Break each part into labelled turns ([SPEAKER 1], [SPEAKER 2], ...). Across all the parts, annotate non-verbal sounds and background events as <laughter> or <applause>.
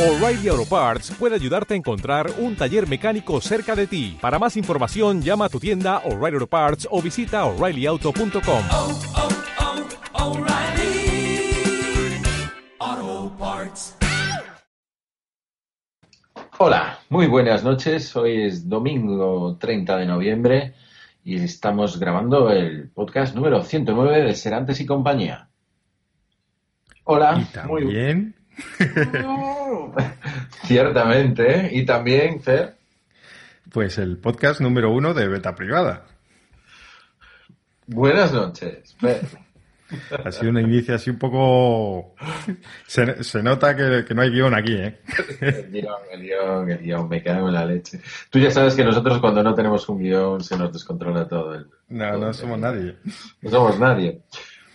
[SPEAKER 1] O'Reilly Auto Parts puede ayudarte a encontrar un taller mecánico cerca de ti. Para más información, llama a tu tienda O'Reilly Auto Parts o visita oreillyauto.com.
[SPEAKER 2] oh, oh, Parts.
[SPEAKER 3] Hola, muy buenas noches. Hoy es domingo 30 de noviembre y estamos grabando el podcast número 109 de Serantes y compañía. Hola.
[SPEAKER 4] Y
[SPEAKER 3] muy- <laughs> <laughs> Ciertamente, ¿eh? Y también, Fer.
[SPEAKER 4] pues el podcast número uno de Beta Privada.
[SPEAKER 3] Buenas noches, Fer. <laughs>
[SPEAKER 4] Ha sido una inicio así un poco... Se, se nota que, que no hay guion aquí, ¿eh?
[SPEAKER 3] El guion, el guion, el guion, me cago en la leche. Tú ya sabes que nosotros cuando no tenemos un guion se nos descontrola todo. El,
[SPEAKER 4] No,
[SPEAKER 3] todo
[SPEAKER 4] no
[SPEAKER 3] el-
[SPEAKER 4] somos nadie.
[SPEAKER 3] No somos nadie.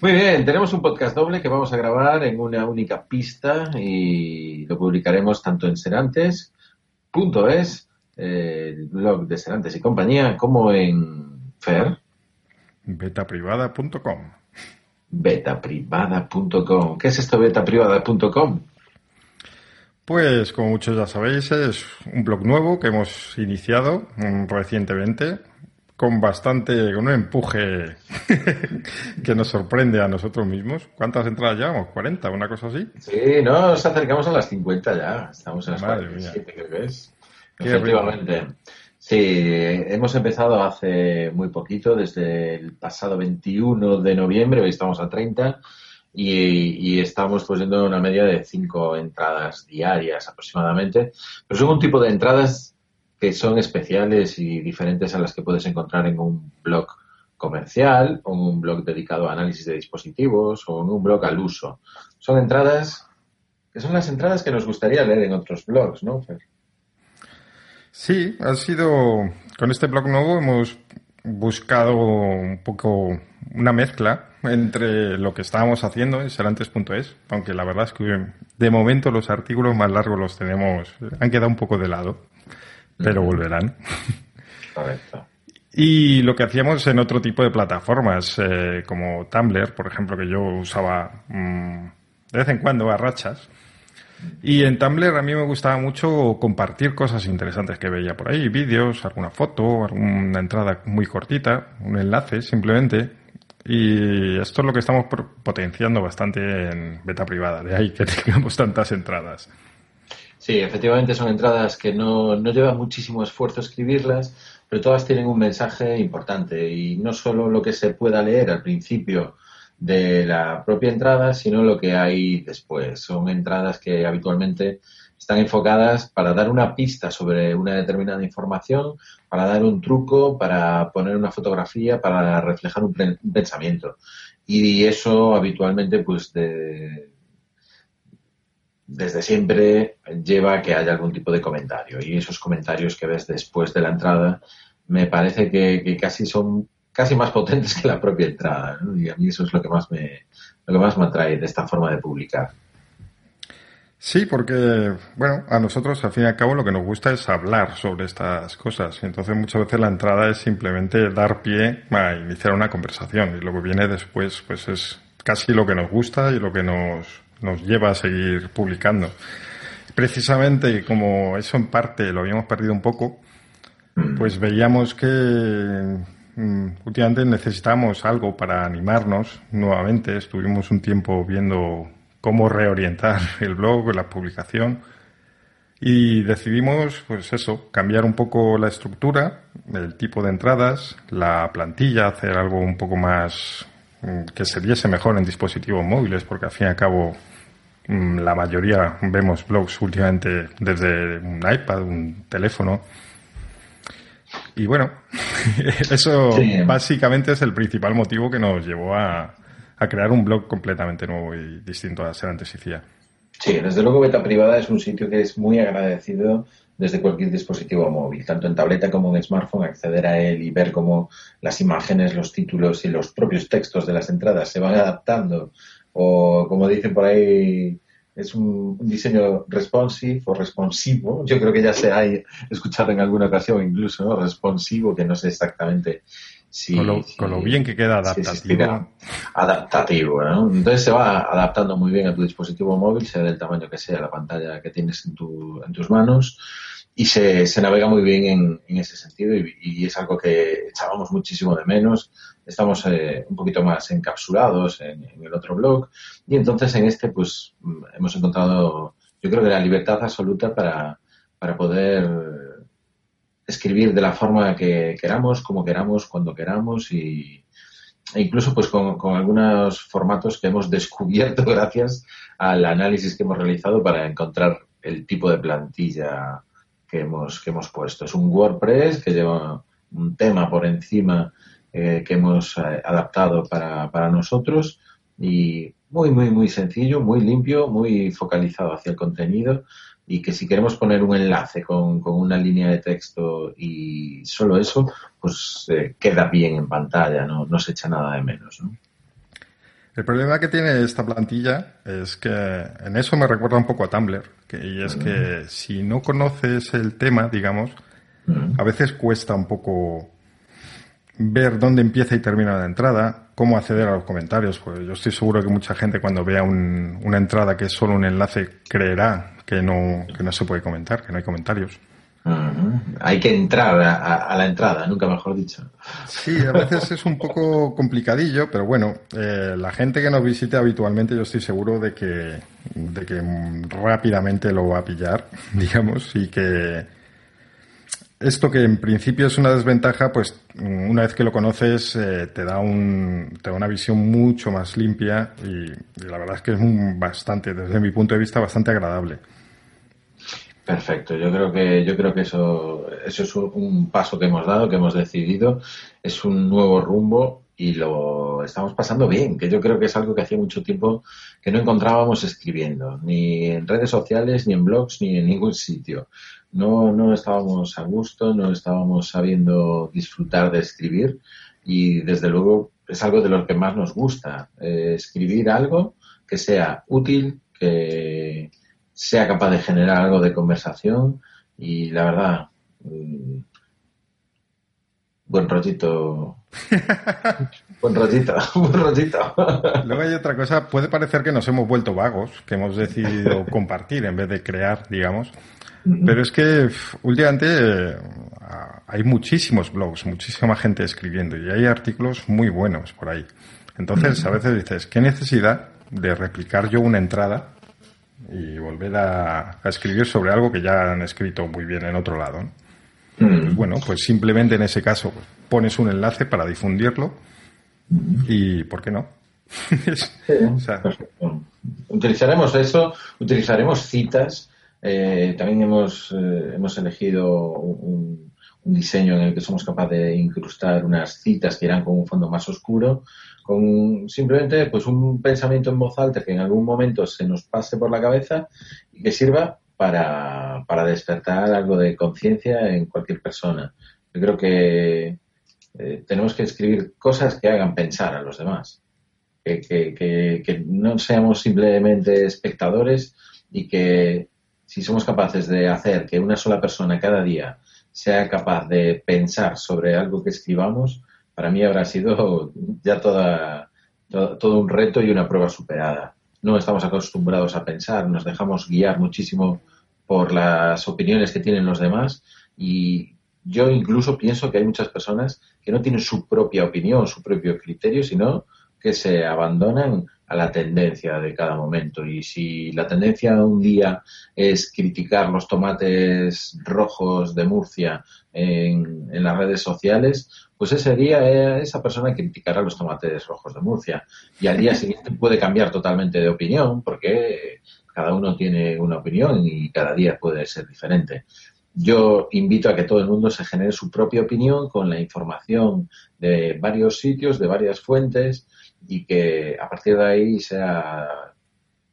[SPEAKER 3] Muy bien, tenemos un podcast doble que vamos a grabar en una única pista y lo publicaremos tanto en Serantes.es, el blog de Serantes y compañía, como en Fer,
[SPEAKER 4] Betaprivada.com.
[SPEAKER 3] betaprivada.com. ¿Qué es esto betaprivada.com?
[SPEAKER 4] Pues como muchos ya sabéis, es un blog nuevo que hemos iniciado mm, recientemente con bastante, con un empuje <laughs> que nos sorprende a nosotros mismos. ¿Cuántas entradas llevamos? ¿40? ¿Una cosa así?
[SPEAKER 3] Sí, no, nos acercamos a las 50 ya. Estamos en las
[SPEAKER 4] Madre
[SPEAKER 3] 47, creo que es. Efectivamente. Sí, hemos empezado hace muy poquito, desde el pasado 21 de noviembre, hoy estamos a 30, y, y estamos pues yendo a una media de 5 entradas diarias aproximadamente. Pero son un tipo de entradas que son especiales y diferentes a las que puedes encontrar en un blog comercial o un blog dedicado a análisis de dispositivos o en un blog al uso. Son entradas que son las entradas que nos gustaría leer en otros blogs, ¿no? Fer?
[SPEAKER 4] Sí, ha sido. Con este blog nuevo hemos buscado un poco una mezcla entre lo que estábamos haciendo en serantes.es, aunque la verdad es que de momento los artículos más largos los tenemos, han quedado un poco de lado, pero volverán.
[SPEAKER 3] Correcto.
[SPEAKER 4] Y lo que hacíamos en otro tipo de plataformas, eh, como Tumblr, por ejemplo, que yo usaba mm, de vez en cuando a rachas. Y en Tumblr a mí me gustaba mucho compartir cosas interesantes que veía por ahí, vídeos, alguna foto, alguna entrada muy cortita, un enlace simplemente. Y esto es lo que estamos potenciando bastante en beta privada, de ahí que <laughs> tengamos tantas entradas.
[SPEAKER 3] Sí, efectivamente son entradas que no, no lleva muchísimo esfuerzo escribirlas, pero todas tienen un mensaje importante y no solo lo que se pueda leer al principio de la propia entrada, sino lo que hay después. Son entradas que habitualmente están enfocadas para dar una pista sobre una determinada información, para dar un truco, para poner una fotografía, para reflejar un pensamiento. Y eso habitualmente, pues, de, desde siempre lleva a que haya algún tipo de comentario. Y esos comentarios que ves después de la entrada me parece que, casi son casi más potentes que la propia entrada. ¿no? Y a mí eso es lo que más me lo más me atrae de esta forma de publicar.
[SPEAKER 4] Sí, porque, bueno, a nosotros al fin y al cabo lo que nos gusta es hablar sobre estas cosas. Entonces muchas veces la entrada es simplemente dar pie a iniciar una conversación. Y lo que viene después, pues es casi lo que nos gusta y lo que nos, nos lleva a seguir publicando. Precisamente como eso en parte lo habíamos perdido un poco, pues veíamos que mm, últimamente necesitamos algo para animarnos nuevamente. Estuvimos un tiempo viendo cómo reorientar <laughs> el blog, la publicación. Y decidimos, pues eso, cambiar un poco la estructura, el tipo de entradas, la plantilla, hacer algo un poco más mm, que se viese mejor en dispositivos móviles, porque al fin y al cabo la mayoría vemos blogs últimamente desde un iPad, un teléfono. Y bueno, <laughs> eso
[SPEAKER 3] Sí.
[SPEAKER 4] básicamente es el principal motivo que nos llevó a, a crear un blog completamente nuevo y distinto a ser antes y CIA.
[SPEAKER 3] Sí, desde luego Beta Privada es un sitio que es muy agradecido desde cualquier dispositivo móvil, tanto en tableta como en smartphone, acceder a él y ver cómo las imágenes, los títulos y los propios textos de las entradas se van adaptando o, como dicen por ahí, es un, un diseño responsive o responsivo. Yo creo que ya se ha escuchado en alguna ocasión incluso, ¿no? Responsivo, que no sé exactamente si,
[SPEAKER 4] con, lo,
[SPEAKER 3] si-
[SPEAKER 4] con lo bien que queda adaptativo.
[SPEAKER 3] adaptativo, ¿no? Entonces se va adaptando muy bien a tu dispositivo móvil, sea del tamaño que sea la pantalla que tienes en, tu, en tus manos, y se, se navega muy bien en, en ese sentido, y, y es algo que echábamos muchísimo de menos. Estamos eh, un poquito más encapsulados en, el otro blog, y entonces en este, pues, mm, hemos encontrado, yo creo que la libertad absoluta para, para poder escribir de la forma que queramos, como queramos, cuando queramos y e incluso pues con, con algunos formatos que hemos <laughs> descubierto gracias al análisis que hemos realizado para encontrar el tipo de plantilla que hemos, que hemos puesto. Es un WordPress que lleva un tema por encima eh, que hemos eh, adaptado para, para nosotros y muy, muy, muy sencillo, muy limpio, muy focalizado hacia el contenido y que si queremos poner un enlace con, con una línea de texto y solo eso, pues eh, queda bien en pantalla, no, no se echa nada de menos. ¿no?
[SPEAKER 4] El problema que tiene esta plantilla es que en eso me recuerda un poco a Tumblr, que, y es que si no conoces el tema, digamos, a veces cuesta un poco ver dónde empieza y termina la entrada, cómo acceder a los comentarios. Pues yo estoy seguro que mucha gente cuando vea un- una entrada que es solo un enlace creerá que no, que no se puede comentar, que no hay comentarios.
[SPEAKER 3] Hay que entrar a, a- a la entrada, nunca mejor dicho.
[SPEAKER 4] Sí, a veces es un poco complicadillo, pero bueno, eh, la gente que nos visite habitualmente yo estoy seguro de que, de que mm, rápidamente lo va a pillar, <laughs> digamos, y que esto que en principio es una desventaja, pues una vez que lo conoces eh, te da un, te da una visión mucho más limpia y, y la verdad es que es un bastante, desde mi punto de vista, bastante agradable.
[SPEAKER 3] Perfecto, yo creo que yo creo que eso eso es un paso que hemos dado, que hemos decidido, es un nuevo rumbo y lo estamos pasando bien, que yo creo que es algo que hacía mucho tiempo que no encontrábamos escribiendo, ni en redes sociales, ni en blogs, ni en ningún sitio. No no estábamos a gusto, no estábamos sabiendo disfrutar de escribir y desde luego es algo de lo que más nos gusta, eh, escribir algo que sea útil, que sea capaz de generar algo de conversación y la verdad, mm, buen rollito, <laughs> buen rollito, <laughs> buen rollito.
[SPEAKER 4] Luego hay otra cosa, puede parecer que nos hemos vuelto vagos, que hemos decidido <laughs> compartir en vez de crear, digamos. Pero es que últimamente eh, hay muchísimos blogs, muchísima gente escribiendo y hay artículos muy buenos por ahí. Entonces a veces dices, ¿qué necesidad de replicar yo una entrada y volver a, a escribir sobre algo que ya han escrito muy bien en otro lado? ¿no? Pues bueno, pues simplemente en ese caso pues, pones un enlace para difundirlo y ¿por qué no? <laughs> O sea,
[SPEAKER 3] Perfecto. Utilizaremos eso, utilizaremos citas. eh, también hemos, eh, hemos elegido un, un diseño en el que somos capaces de incrustar unas citas que irán con un fondo más oscuro, con simplemente pues un pensamiento en voz alta que en algún momento se nos pase por la cabeza y que sirva para, para despertar algo de conciencia en cualquier persona. Yo creo que eh, tenemos que escribir cosas que hagan pensar a los demás que, que, que, que no seamos simplemente espectadores y que si somos capaces de hacer que una sola persona cada día sea capaz de pensar sobre algo que escribamos, para mí habrá sido ya toda, todo, todo un reto y una prueba superada. No estamos acostumbrados a pensar, nos dejamos guiar muchísimo por las opiniones que tienen los demás y yo incluso pienso que hay muchas personas que no tienen su propia opinión, su propio criterio, sino que se abandonan a la tendencia de cada momento. Y si la tendencia un día es criticar los tomates rojos de Murcia en, las redes sociales, pues ese día eh, esa persona criticará los tomates rojos de Murcia. Y al día siguiente puede cambiar totalmente de opinión porque cada uno tiene una opinión y cada día puede ser diferente. Yo invito a que todo el mundo se genere su propia opinión con la información de varios sitios, de varias fuentes y que a partir de ahí sea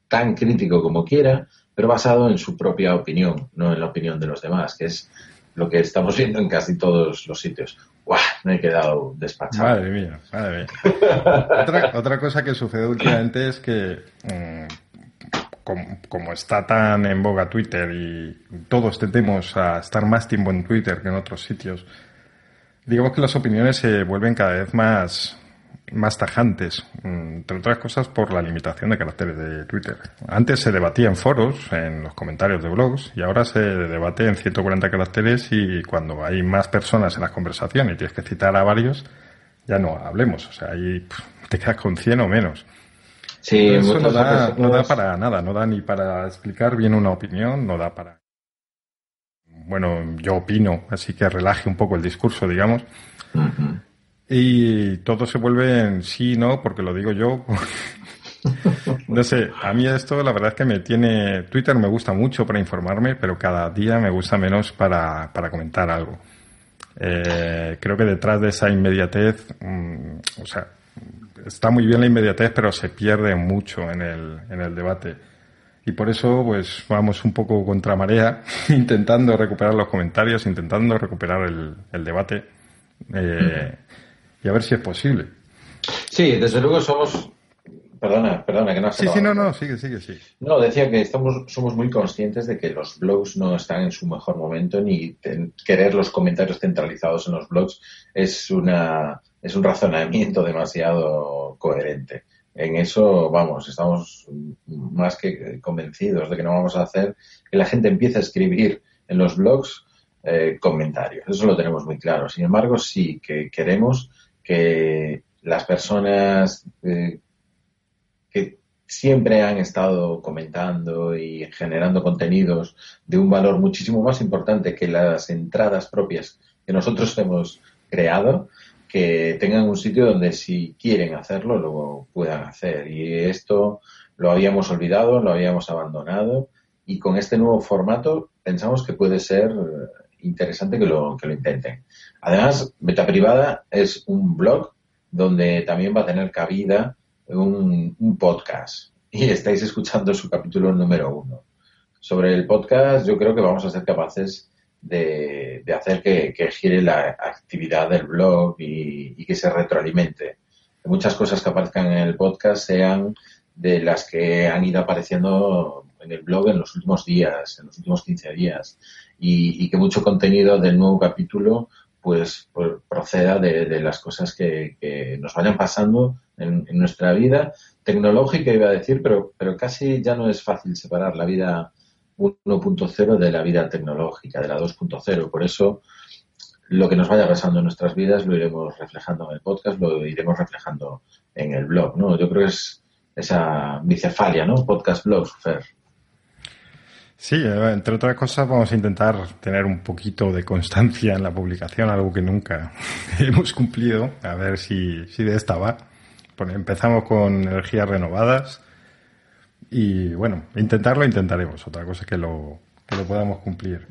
[SPEAKER 3] tan crítico como quiera, pero basado en su propia opinión, no en la opinión de los demás, que es lo que estamos viendo en casi todos los sitios. ¡Guau! Me he quedado despachado.
[SPEAKER 4] Madre mía, madre mía. otra, cosa que sucede últimamente es que, como, como, está tan en boga Twitter y todos tendemos a estar más tiempo en Twitter que en otros sitios, digamos que las opiniones se vuelven cada vez más, más tajantes, mm, entre otras cosas por la limitación de caracteres de Twitter. Antes se debatía en foros, en los comentarios de blogs, y ahora se debate en 140 caracteres y cuando hay más personas en las conversaciones y tienes que citar a varios, ya no hablemos. O sea, ahí te quedas con 100 o menos.
[SPEAKER 3] Sí,
[SPEAKER 4] Eso no da, no da para nada, no da ni para explicar bien una opinión, no da para... Bueno, yo opino, así que relaje un poco el discurso, digamos. Y todo se vuelve en sí, no, porque lo digo yo. <laughs> no sé, a mí esto la verdad es que me tiene... Twitter me gusta mucho para informarme, pero cada día me gusta menos para, para comentar algo. Eh, creo que detrás de esa inmediatez, mm, o sea, está muy bien la inmediatez, pero se pierde mucho en el, en el debate. Y por eso, pues, vamos un poco contra marea, <laughs> intentando recuperar los comentarios, intentando recuperar el, el debate, eh, y a ver si es posible.
[SPEAKER 3] Sí, desde luego somos... Perdona, perdona, que no has
[SPEAKER 4] Sí, sí, no, no, sigue, sigue, sí.
[SPEAKER 3] No, decía que estamos, somos muy conscientes de que los blogs no están en su mejor momento ni ten- querer los comentarios centralizados en los blogs es una es un razonamiento <laughs> demasiado coherente. En eso, vamos, estamos más que convencidos de que no vamos a hacer que la gente empiece a escribir en los blogs eh, comentarios. Eso lo tenemos muy claro. Sin embargo, sí que queremos que las personas eh, que siempre han estado comentando y generando contenidos de un valor muchísimo más importante que las entradas propias que nosotros hemos creado, que tengan un sitio donde si quieren hacerlo, lo puedan hacer. Y esto lo habíamos olvidado, lo habíamos abandonado y con este nuevo formato pensamos que puede ser eh, interesante que lo, que lo intenten. Además, Beta Privada es un blog donde también va a tener cabida un, podcast y <laughs> estáis escuchando su capítulo número uno. Sobre el podcast, yo creo que vamos a ser capaces de, hacer que, gire la actividad del blog y, y que se retroalimente. Que muchas cosas que aparezcan en el podcast sean de las que han ido apareciendo en el blog en los últimos días, en los últimos 15 días, y, y que mucho contenido del nuevo capítulo pues, pues proceda de, de las cosas que, que nos vayan pasando en, nuestra vida tecnológica, iba a decir, pero, pero casi ya no es fácil separar la vida 1.0 de la vida tecnológica, de la 2.0. Por eso, lo que nos vaya pasando en nuestras vidas lo iremos reflejando en el podcast, lo iremos reflejando en el blog, ¿no? Yo creo que es esa bicefalia, ¿no? Podcast, blog, Fer.
[SPEAKER 4] Sí, eh, entre otras cosas vamos a intentar tener un poquito de constancia en la publicación, algo que nunca <laughs> hemos cumplido, a ver si, si de esta va. Bueno, empezamos con energías renovadas y bueno, intentarlo intentaremos, otra cosa que lo, que lo podamos cumplir.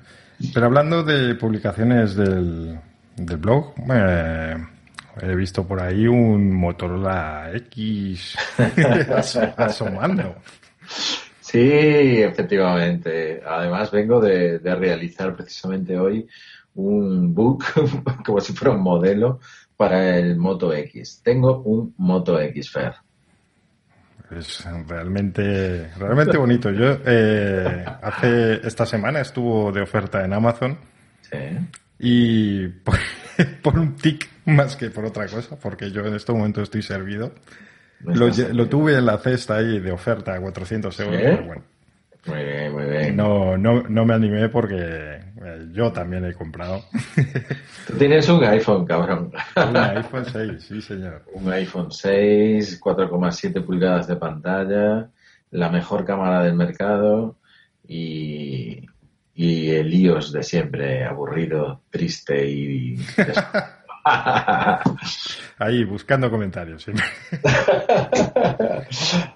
[SPEAKER 4] Pero hablando de publicaciones del, del blog, eh, he visto por ahí un Motorola X <laughs> aso- asomando.
[SPEAKER 3] Sí, efectivamente. Además, vengo de, de realizar precisamente hoy un book, <laughs> como si fuera un modelo, para el Moto X. Tengo un Moto X, Fer.
[SPEAKER 4] Es realmente, realmente bonito. Yo eh, hace esta semana estuvo de oferta en Amazon
[SPEAKER 3] Sí.
[SPEAKER 4] y <laughs> por, por un tic más que por otra cosa, porque yo en este momento estoy servido. Lo, lo tuve en la cesta ahí de oferta a 400 euros,
[SPEAKER 3] ¿Sí?
[SPEAKER 4] pero bueno,
[SPEAKER 3] Muy bien, muy bien.
[SPEAKER 4] no, no, no me animé porque eh, yo también he comprado <laughs>
[SPEAKER 3] Tú tienes un iPhone, cabrón.
[SPEAKER 4] un iPhone 6, sí señor.
[SPEAKER 3] Un iPhone 6, 4,7 pulgadas de pantalla, la mejor cámara del mercado y, y el iOS de siempre, aburrido, triste y... <laughs>
[SPEAKER 4] Ahí, buscando comentarios. <laughs>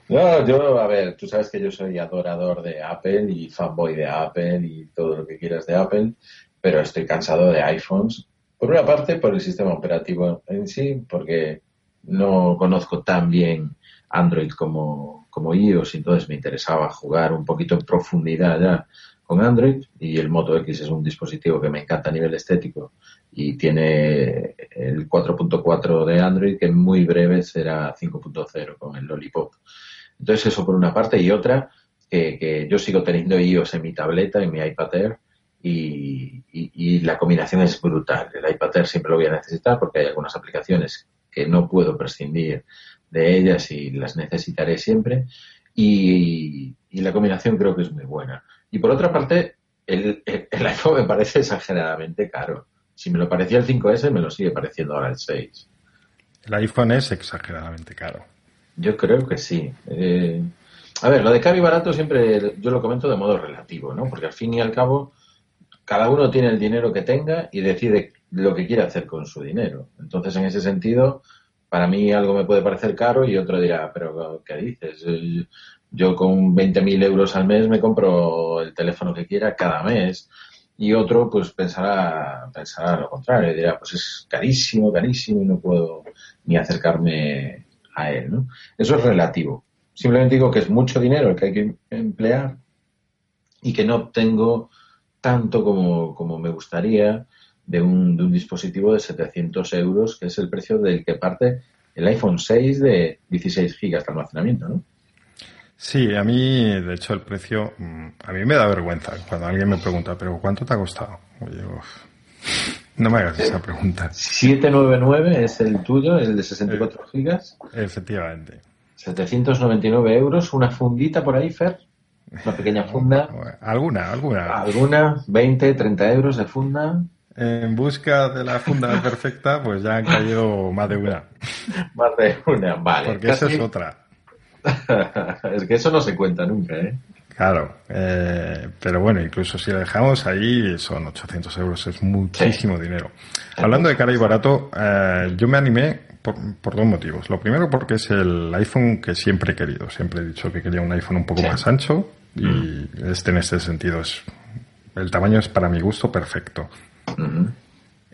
[SPEAKER 3] no, yo, a ver, tú sabes que yo soy adorador de Apple y fanboy de Apple y todo lo que quieras de Apple, pero estoy cansado de iPhones. Por una parte, por el sistema operativo en sí, porque no conozco tan bien Android como, como iOS, entonces me interesaba jugar un poquito en profundidad ya con Android y el Moto X es un dispositivo que me encanta a nivel estético y tiene el 4.4 de Android que en muy breve será 5.0 con el Lollipop. Entonces eso por una parte y otra que, que yo sigo teniendo iOS en mi tableta, en mi iPad Air y, la combinación es brutal. El iPad Air siempre lo voy a necesitar porque hay algunas aplicaciones que no puedo prescindir de ellas y las necesitaré siempre. Y, y la combinación creo que es muy buena. Y por otra parte, el, el- el <laughs> iPhone me parece exageradamente caro. Si me lo parecía el 5S, me lo sigue pareciendo ahora el 6.
[SPEAKER 4] El iPhone es exageradamente caro.
[SPEAKER 3] Yo creo que sí. Eh, a ver, lo de caro y barato siempre yo lo comento de modo relativo, ¿no? Porque al fin y al cabo, cada uno tiene el dinero que tenga y decide lo que quiere hacer con su dinero. Entonces, en ese sentido, para mí algo me puede parecer caro y otro dirá, pero ¿qué dices? Yo con 20.000 euros al mes me compro el teléfono que quiera cada mes. Y otro, pues pensará, pensará lo contrario, dirá, pues es carísimo, carísimo y no puedo ni acercarme a él, ¿no? Eso es relativo. Simplemente digo que es mucho dinero el que hay que emplear y que no tengo tanto como, como me gustaría de un, de un dispositivo de 700 euros, que es el precio del que parte el iPhone 6 de 16 gigas de almacenamiento, ¿no?
[SPEAKER 4] Sí, a mí, de hecho, el precio, mm, a mí me da vergüenza cuando alguien me pregunta, pero ¿cuánto te ha costado? Oye, uf, no me hagas esa pregunta.
[SPEAKER 3] 799 es el tuyo, el de 64 gigas,
[SPEAKER 4] Efectivamente.
[SPEAKER 3] 799 euros, una fundita por ahí, Fer, una pequeña <laughs> funda,
[SPEAKER 4] Alguna, alguna.
[SPEAKER 3] alguna, 20, 30 euros de funda,
[SPEAKER 4] En busca de la funda <laughs> perfecta, pues ya han caído más de una.
[SPEAKER 3] más de una, vale.
[SPEAKER 4] Porque esa es otra. <laughs>
[SPEAKER 3] es que eso no se cuenta nunca, ¿eh?
[SPEAKER 4] Claro, eh, pero bueno, incluso si la dejamos ahí son 800 euros, es muchísimo dinero. Hablando de cara y barato, eh, yo me animé por, por dos motivos. Lo primero porque es el iPhone que siempre he querido, siempre he dicho que quería un iPhone un poco
[SPEAKER 3] Sí.
[SPEAKER 4] más ancho y este en este sentido es, el tamaño es para mi gusto perfecto.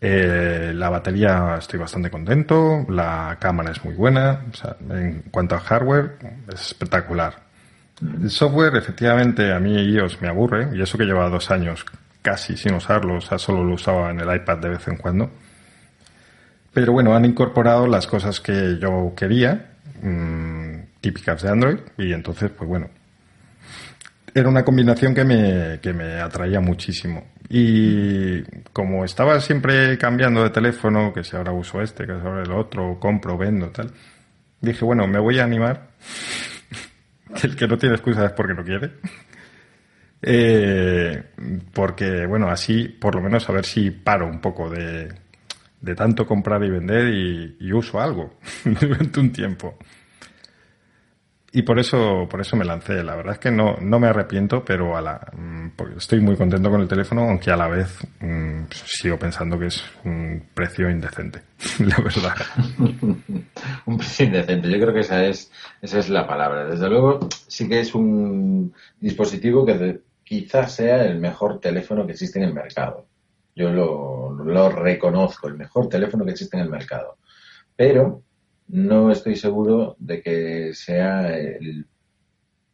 [SPEAKER 4] Eh, la batería estoy bastante contento, la cámara es muy buena, o sea, en cuanto a hardware es espectacular. El software, efectivamente, a mí iOS me aburre, y eso que lleva dos años casi sin usarlo, o sea, solo lo usaba en el iPad de vez en cuando. Pero bueno, han incorporado las cosas que yo quería, mm, típicas de Android, y entonces, pues bueno, era una combinación que me, que me atraía muchísimo. Y como estaba siempre cambiando de teléfono, que si ahora uso este, que si ahora el otro, compro, vendo, tal, dije, bueno, me voy a animar. <laughs> el que no tiene excusa es porque no quiere. <laughs> Eh, porque, bueno, así por lo menos a ver si paro un poco de, de tanto comprar y vender y uso algo <laughs> durante un tiempo. Y por eso, por eso me lancé. La verdad es que no, no me arrepiento, pero a la, mm, porque estoy muy contento con el teléfono, aunque a la vez mm, sigo pensando que es un precio indecente, <laughs> la verdad. <laughs>
[SPEAKER 3] un precio indecente. Yo creo que esa es, esa es la palabra. Desde luego, sí que es un dispositivo que quizás sea el mejor teléfono que existe en el mercado. Yo lo, lo reconozco, el mejor teléfono que existe en el mercado. Pero no estoy seguro de que sea el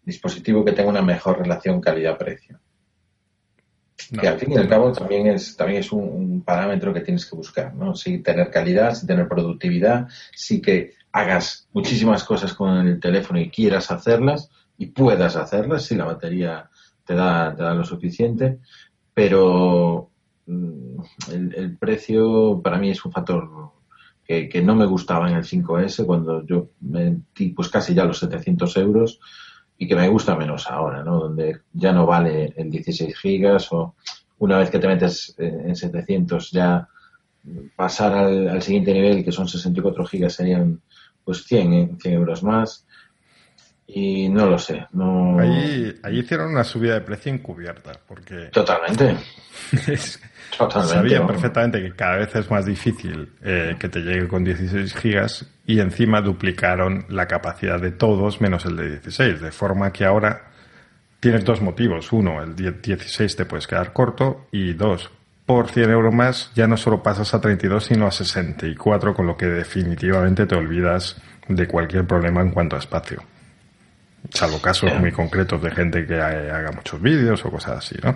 [SPEAKER 3] dispositivo que tenga una mejor relación calidad-precio.
[SPEAKER 4] No.
[SPEAKER 3] que al fin y al cabo también es también es un, un parámetro que tienes que buscar, ¿no? Sí tener calidad, sí tener productividad, sí que hagas muchísimas cosas con el teléfono y quieras hacerlas y puedas hacerlas si la batería te da, te da lo suficiente, pero mm, el, el precio para mí es un factor que, que no me gustaba en el 5S cuando yo metí pues casi ya los 700 euros y que me gusta menos ahora, ¿no? Donde ya no vale el 16 gigas o una vez que te metes eh, en 700 ya pasar al, al siguiente nivel que son 64 gigas serían pues 100, eh, 100 euros más y no lo sé, no...
[SPEAKER 4] Allí, allí hicieron una subida de precio encubierta, porque
[SPEAKER 3] Totalmente, <laughs>
[SPEAKER 4] es-
[SPEAKER 3] totalmente.
[SPEAKER 4] sabían
[SPEAKER 3] ¿no?
[SPEAKER 4] perfectamente que cada vez es más difícil eh, que te llegue con 16 gigas y encima duplicaron la capacidad de todos menos el de 16, de forma que ahora tienes dos motivos. Uno, el 10 16 te puedes quedar corto y dos, por 100 euros más ya no solo pasas a 32 sino a 64, con lo que definitivamente te olvidas de cualquier problema en cuanto a espacio. Salvo casos muy concretos de gente que haga muchos vídeos o cosas así, ¿no?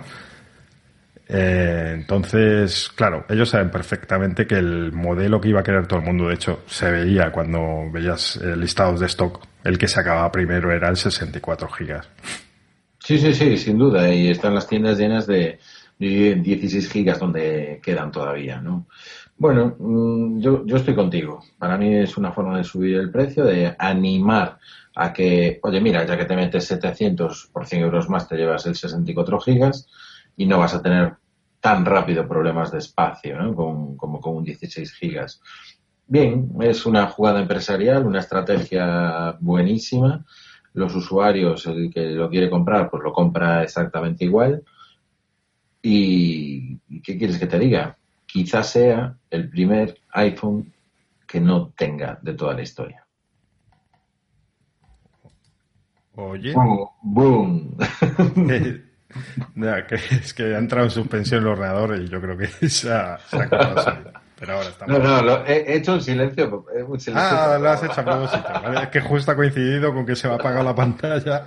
[SPEAKER 4] Eh, entonces, claro, ellos saben perfectamente que el modelo que iba a querer todo el mundo, de hecho, se veía cuando veías listados de stock, el que se acababa primero era el 64 gigas.
[SPEAKER 3] Sí, sí, sí, sin duda. Y están las tiendas llenas de, y 16 gigas donde quedan todavía, ¿no? Bueno, mm, yo, yo estoy contigo. Para mí es una forma de subir el precio, de animar a que, oye, mira, ya que te metes 700 por 100 euros más, te llevas el 64 gigas y no vas a tener tan rápido problemas de espacio ¿no? como con un 16 gigas. Bien, es una jugada empresarial, una estrategia buenísima. Los usuarios, el que lo quiere comprar, pues lo compra exactamente igual. ¿Y qué quieres que te diga? Quizás sea el primer iPhone que no tenga de toda la historia.
[SPEAKER 4] Oye.
[SPEAKER 3] ¡Boom! <laughs> <laughs>
[SPEAKER 4] es que ha entrado en suspensión el ordenador y yo creo que <laughs> se ha, se Pero ahora estamos...
[SPEAKER 3] No, no, he hecho un silencio. Un silencio
[SPEAKER 4] ah, lo has hecho a propósito. ¿vale? Es que justo ha coincidido con que se me ha apagado la pantalla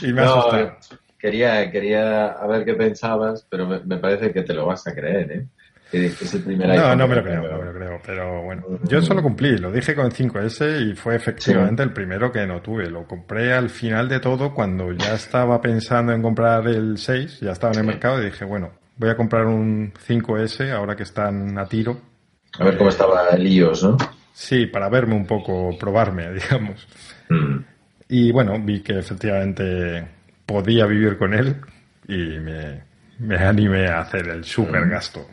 [SPEAKER 4] y me ha asustado.
[SPEAKER 3] Quería, quería a ver qué pensabas, pero me, me, parece que te lo vas a creer, ¿eh? es el primer
[SPEAKER 4] no, no me lo creo, no lo creo. Pero bueno, yo solo cumplí, lo dije con 5S y fue efectivamente el primero que no tuve. Lo compré al final de todo cuando ya estaba pensando en comprar el 6, ya estaba en el mercado y dije, bueno, voy a comprar un 5S ahora que están a tiro.
[SPEAKER 3] A ver cómo estaba el iOS, ¿no?
[SPEAKER 4] Sí, para verme un poco, probarme, <laughs> digamos. Mm. Y bueno, vi que efectivamente podía vivir con él y me, me animé a hacer el super mm. gasto.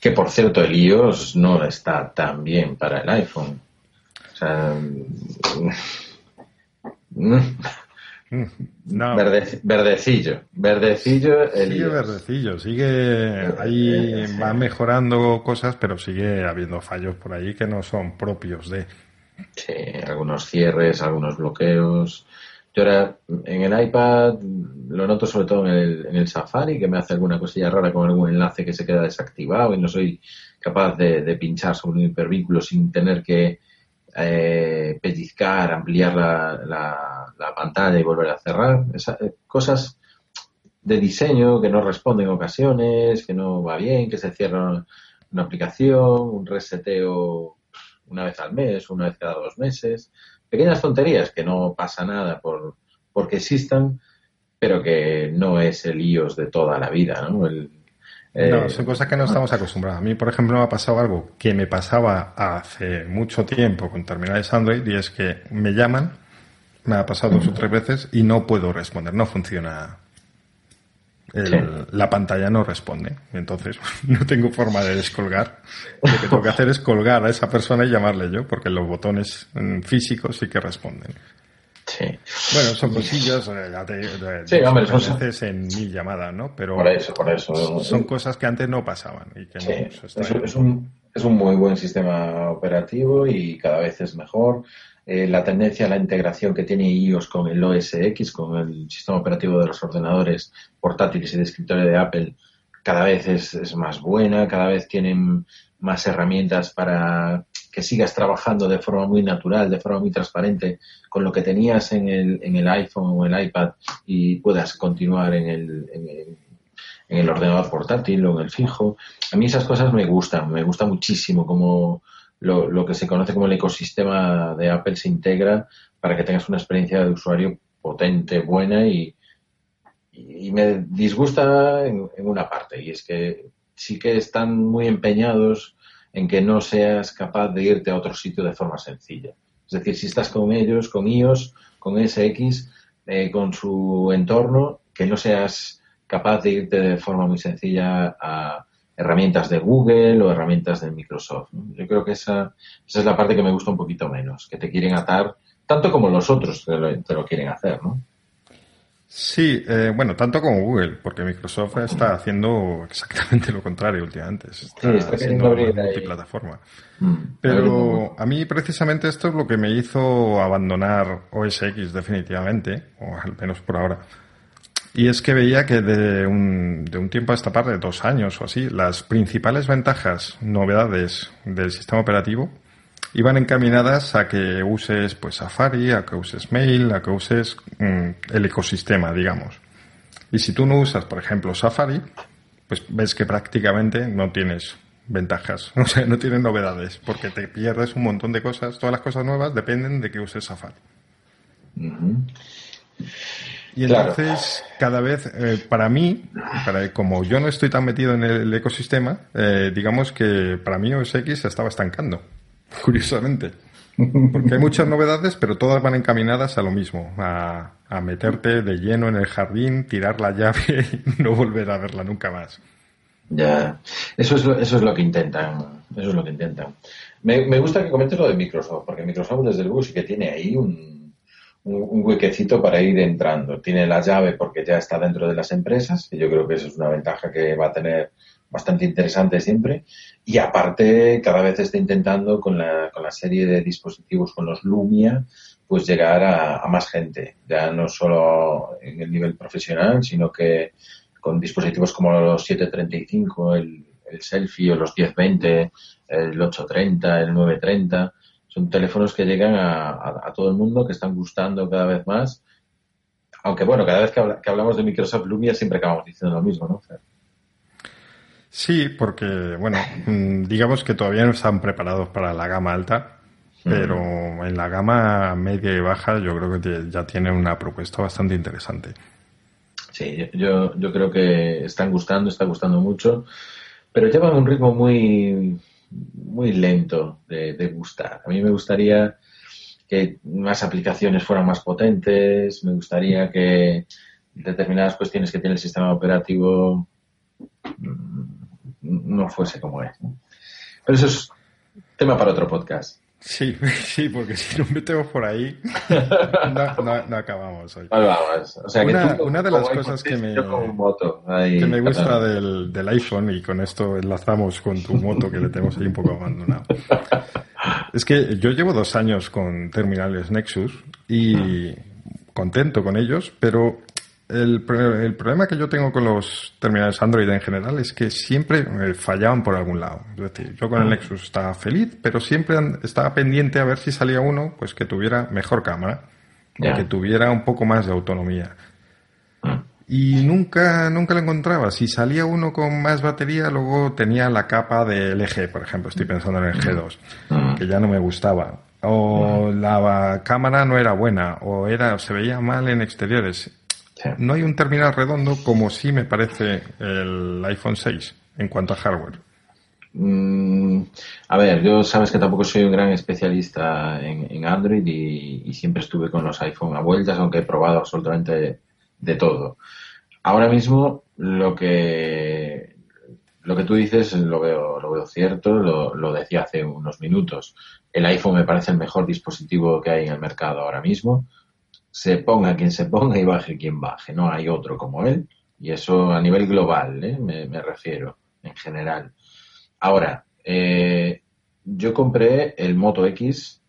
[SPEAKER 3] Que por cierto, el iOS no está tan bien para el iPhone. O sea. Mm, no. verdecillo, verdecillo. El
[SPEAKER 4] sigue verdecillo, sigue ahí, va mejorando cosas, pero sigue habiendo fallos por ahí que no son propios de.
[SPEAKER 3] Sí, algunos cierres, algunos bloqueos. Yo ahora en el iPad lo noto sobre todo en el, en el, Safari, que me hace alguna cosilla rara con algún enlace que se queda desactivado y no soy capaz de, pinchar sobre un hipervínculo sin tener que eh, pellizcar, ampliar la, la, pantalla y volver a cerrar. Eh, cosas de diseño que no responden en ocasiones, que no va bien, que se cierra una aplicación, un reseteo una vez al mes, una vez cada dos meses pequeñas tonterías que no pasa nada por porque existan, pero que no es el iOS de toda la vida, ¿no? El,
[SPEAKER 4] no, son cosas que no estamos acostumbrados. A mí, por ejemplo, me ha pasado algo que me pasaba hace mucho tiempo con terminales Android y es que me llaman, me ha pasado dos o tres veces y no puedo responder, no funciona. La pantalla no responde. Entonces, <laughs> no tengo forma de descolgar. Lo que tengo que hacer es colgar a esa persona y llamarle yo, porque los botones mm, físicos sí que responden.
[SPEAKER 3] Sí.
[SPEAKER 4] Bueno, son cosillas, eh, de,
[SPEAKER 3] sí, hombre, son
[SPEAKER 4] veces en mil llamadas, ¿no? Pero
[SPEAKER 3] por eso, por eso.
[SPEAKER 4] son cosas que antes no pasaban. Y que
[SPEAKER 3] sí. no, es, un, es un muy buen sistema operativo y cada vez es mejor. Eh, la tendencia a la integración que tiene iOS con el OS X, con el sistema operativo de los ordenadores portátiles y de escritorio de Apple, cada vez es, más buena, cada vez tienen más herramientas para que sigas trabajando de forma muy natural, de forma muy transparente con lo que tenías en el, en el iPhone o el iPad y puedas continuar en el, en el, en el ordenador portátil o en el fijo. A mí esas cosas me gustan, me gusta muchísimo como lo, lo, que se conoce como el ecosistema de Apple se integra para que tengas una experiencia de usuario potente, buena y, me disgusta en, una parte y es que sí que están muy empeñados en que no seas capaz de irte a otro sitio de forma sencilla. Es decir, si estás con ellos, con iOS, con SX, eh, con su entorno, que no seas capaz de irte de forma muy sencilla a, herramientas de Google o herramientas de Microsoft. Yo creo que esa, esa es la parte que me gusta un poquito menos, que te quieren atar tanto como los otros te lo, te lo quieren hacer, ¿no?
[SPEAKER 4] Sí, eh, bueno, tanto como Google, porque Microsoft está haciendo exactamente lo contrario últimamente. Está,
[SPEAKER 3] sí, está haciendo
[SPEAKER 4] multiplataforma. Mm. Pero a mí precisamente esto es lo que me hizo abandonar OS X definitivamente, o al menos por ahora. Y es que veía que de un, de un tiempo a esta parte, dos años o así, las principales ventajas, novedades del sistema operativo iban encaminadas a que uses pues Safari, a que uses Mail, a que uses mm, el ecosistema, digamos. Y si tú no usas, por ejemplo, Safari, pues ves que prácticamente no tienes ventajas, <laughs> o sea, no tienes novedades, porque te pierdes un montón de cosas. Todas las cosas nuevas dependen de que uses Safari. Y entonces, cada vez, eh, para mí, para, como yo no estoy tan metido en el ecosistema, eh, digamos que para mí OS X se estaba estancando, <laughs> curiosamente. Porque hay muchas novedades, pero todas van encaminadas a lo mismo, a, a meterte de lleno en el jardín, tirar la llave <laughs> y no volver a verla nunca más.
[SPEAKER 3] Ya, eso es lo, eso es lo que intentan, eso es lo que intentan. Me, me gusta que comentes lo de Microsoft, porque Microsoft desde luego sí que tiene ahí un, un, huequecito para ir entrando. Tiene la llave porque ya está dentro de las empresas, y yo creo que eso es una ventaja que va a tener bastante interesante siempre. Y aparte, cada vez está intentando con la, con la serie de dispositivos, con los Lumia, pues llegar a, a más gente. Ya no solo en el nivel profesional, sino que con dispositivos como los 735, el, el selfie o los 1020, el 830, el 930, son teléfonos que llegan a, a, a todo el mundo, que están gustando cada vez más. Aunque bueno, cada vez que, habla- que hablamos de Microsoft Lumia siempre acabamos diciendo lo mismo, ¿no? Fer?
[SPEAKER 4] Sí, porque, bueno, mm, digamos que todavía no están preparados para la gama alta, pero en la gama media y baja yo creo que ya tienen una propuesta bastante interesante.
[SPEAKER 3] Sí, yo, yo creo que están gustando, está gustando mucho, pero llevan un ritmo muy, muy lento de, gustar. A mí me gustaría que más aplicaciones fueran más potentes, me gustaría que determinadas cuestiones que tiene el sistema operativo mm, no fuese como es. Pero eso es tema para otro podcast.
[SPEAKER 4] Sí, <laughs> sí, porque si nos metemos por ahí, no, no- no acabamos hoy.
[SPEAKER 3] Vale, vamos. O sea,
[SPEAKER 4] Una-
[SPEAKER 3] tú
[SPEAKER 4] una de las cosas que
[SPEAKER 3] 6,
[SPEAKER 4] me-
[SPEAKER 3] moto. ahí,
[SPEAKER 4] que me gusta del, del iPhone, y con esto enlazamos con tu moto que le tenemos ahí un poco abandonado, es que yo llevo dos años con terminales Nexus y contento con ellos, pero el, el problema que yo tengo con los terminales Android en general es que siempre fallaban por algún lado. Es decir, yo con el Nexus estaba feliz, pero siempre estaba pendiente a ver si salía uno pues que tuviera mejor cámara, o que tuviera un poco más de autonomía.
[SPEAKER 3] Mm.
[SPEAKER 4] Y nunca, nunca lo encontraba. Si salía uno con más batería, luego tenía la capa de LG, por ejemplo. Estoy pensando en el G2,
[SPEAKER 3] Mm.
[SPEAKER 4] que ya no me gustaba. O la cámara no era buena, o era, se veía mal en exteriores.
[SPEAKER 3] Sí.
[SPEAKER 4] No hay un terminal redondo como sí me parece el iPhone 6 en cuanto a hardware.
[SPEAKER 3] Mm, a ver, yo sabes que tampoco soy un gran especialista en, en Android y, y siempre estuve con los iPhone a vueltas, aunque he probado absolutamente de, de todo. Ahora mismo lo que lo que tú dices lo veo lo veo cierto, lo, lo decía hace unos minutos. El iPhone me parece el mejor dispositivo que hay en el mercado ahora mismo. Se ponga quien se ponga y baje quien baje, no hay otro como él. Y eso a nivel global, ¿eh? me, refiero, en general. Ahora, eh, yo compré el Moto X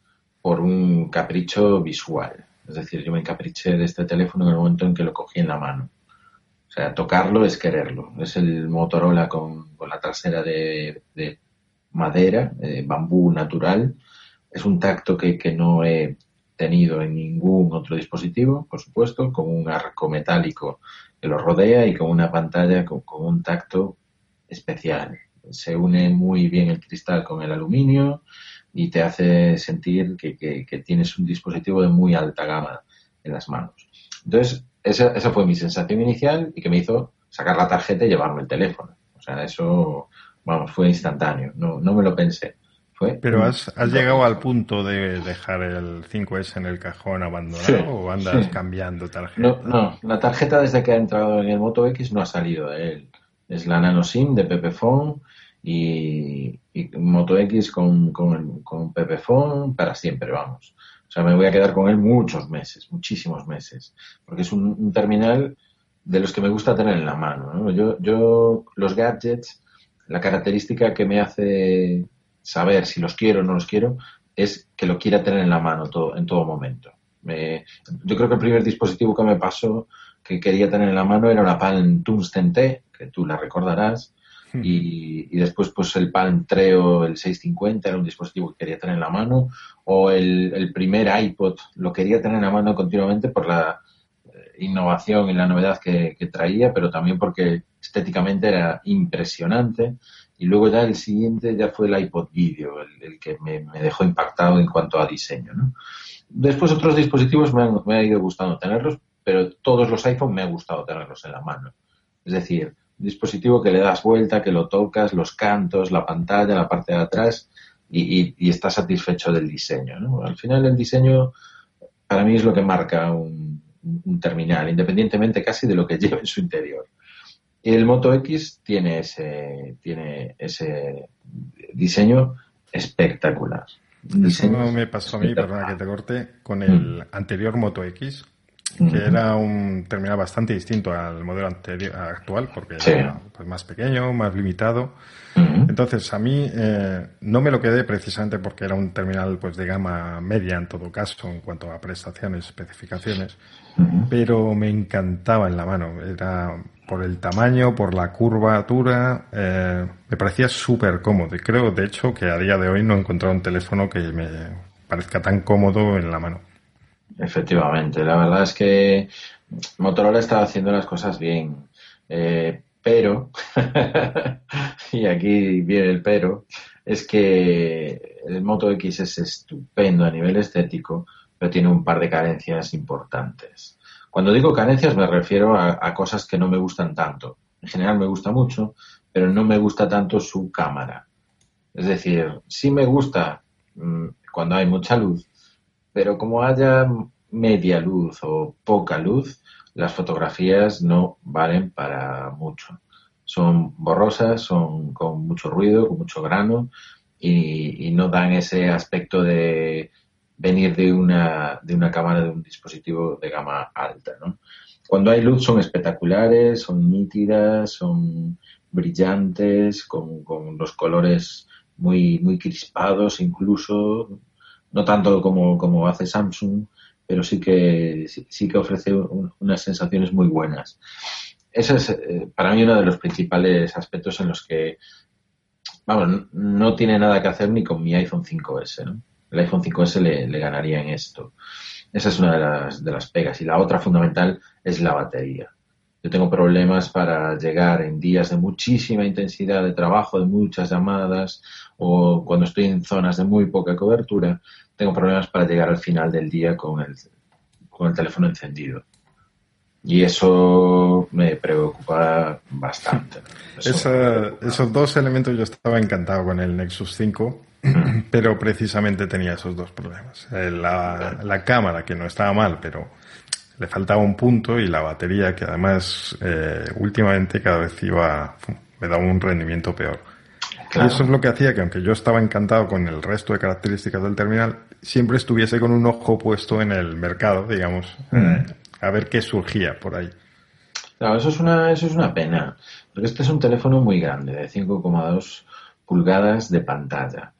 [SPEAKER 3] por un capricho visual. Es decir, yo me encapriché de este teléfono en el momento en que lo cogí en la mano. O sea, tocarlo es quererlo. Es el Motorola con, con la trasera de, de madera, de bambú natural. Es un tacto que, que no he tenido en ningún otro dispositivo, por supuesto, con un arco metálico que lo rodea y con una pantalla con, un tacto especial. Se une muy bien el cristal con el aluminio y te hace sentir que, que- que tienes un dispositivo de muy alta gama en las manos. Entonces, esa, esa fue mi sensación inicial y que me hizo sacar la tarjeta y llevarme el teléfono. O sea, eso, vamos, fue instantáneo. No, no me lo pensé. Fue
[SPEAKER 4] Pero
[SPEAKER 3] un-
[SPEAKER 4] has, has llegado al punto de dejar el 5S en el cajón abandonado
[SPEAKER 3] Sí,
[SPEAKER 4] o andas
[SPEAKER 3] sí.
[SPEAKER 4] cambiando tarjeta.
[SPEAKER 3] No, no, la tarjeta desde que ha entrado en el Moto X no ha salido de él. Es la Nano SIM de Pepephone y, y Moto X con, con, con Pepephone para siempre, vamos. O sea, me voy a quedar con él muchos meses, muchísimos meses, porque es un, un terminal de los que me gusta tener en la mano. ¿no? Yo, yo, los gadgets, la característica que me hace saber si los quiero o no los quiero es que lo quiera tener en la mano todo, en todo momento. Me- yo creo que el primer dispositivo que me pasó que quería tener en la mano era una Palm Tungsten T, que tú la recordarás, y, y después pues el Palm Treo, el 650, era un dispositivo que quería tener en la mano, o el, el primer iPod lo quería tener en la mano continuamente por la eh, innovación y la novedad que, que traía, pero también porque estéticamente era impresionante. Y luego ya el siguiente ya fue el iPod Video, el, que me, dejó impactado en cuanto a diseño. ¿no? Después otros dispositivos me han, me ha ido gustando tenerlos, pero todos los iPhone me ha gustado tenerlos en la mano. Es decir, un dispositivo que le das vuelta, que lo tocas, los cantos, la pantalla, la parte de atrás y, y, estás satisfecho del diseño. Al final el diseño para mí es lo que marca un, un terminal, independientemente casi de lo que <laughs> lleve en su interior. Y el Moto X tiene ese, tiene ese diseño espectacular.
[SPEAKER 4] Eso no me pasó a mí, perdona que te corte, con el anterior Moto X, que era un terminal bastante distinto al modelo anterior, actual, porque
[SPEAKER 3] Sí.
[SPEAKER 4] era pues, más pequeño, más limitado.
[SPEAKER 3] Ujú.
[SPEAKER 4] Entonces, a mí eh, no me lo quedé precisamente porque era un terminal pues de gama media en todo caso en cuanto a prestaciones, especificaciones,
[SPEAKER 3] Ujú.
[SPEAKER 4] pero me encantaba en la mano. Era por el tamaño, por la curvatura, eh, me parecía súper cómodo. Y creo, de hecho, que a día de hoy no he encontrado un teléfono que me parezca tan cómodo en la mano.
[SPEAKER 3] Efectivamente, la verdad es que Motorola estaba haciendo las cosas bien, eh, pero, <laughs> y aquí viene el pero, es que el Moto X es estupendo a nivel estético, pero tiene un par de carencias importantes. Cuando digo carencias me refiero a, cosas que no me gustan tanto. En general me gusta mucho, pero no me gusta tanto su cámara. Es decir, sí me gusta mm, cuando hay mucha luz, pero como haya media luz o poca luz, las fotografías no valen para mucho. Son borrosas, son con mucho ruido, con mucho grano y no dan ese aspecto de venir de una, de una cámara de un dispositivo de gama alta. ¿no? Cuando hay luz son espectaculares, son nítidas, son brillantes, con, con los colores muy, muy crispados incluso, no tanto como, como hace Samsung, pero sí que, sí, sí que ofrece un- unas sensaciones muy buenas. Ese es eh, para mí uno de los principales aspectos en los que, vamos, n- no tiene nada que hacer ni con mi iPhone 5S, ¿no? El iPhone 5S le, le ganaría en esto. Esa es una de las, de las pegas. Y la otra fundamental es la batería. Yo tengo problemas para llegar en días de muchísima intensidad de trabajo, de muchas llamadas, o cuando estoy en zonas de muy poca cobertura, tengo problemas para llegar al final del día con el, con el teléfono encendido. Y eso me preocupa bastante.
[SPEAKER 4] Esos dos elementos yo estaba encantado con el Nexus 5, <clears throat> pero precisamente tenía esos dos problemas. Eh, La, la cámara, que no estaba mal, pero le faltaba un punto, y la batería, que además eh, últimamente cada vez iba, me daba un rendimiento peor.
[SPEAKER 3] Claro.
[SPEAKER 4] Y eso es lo que hacía que, aunque yo estaba encantado con el resto de características del terminal, siempre estuviese con un ojo puesto en el mercado, digamos, eh, a ver qué surgía por ahí.
[SPEAKER 3] Claro, eso es una, eso es una pena, porque este es un teléfono muy grande, de 5,2 pulgadas de pantalla.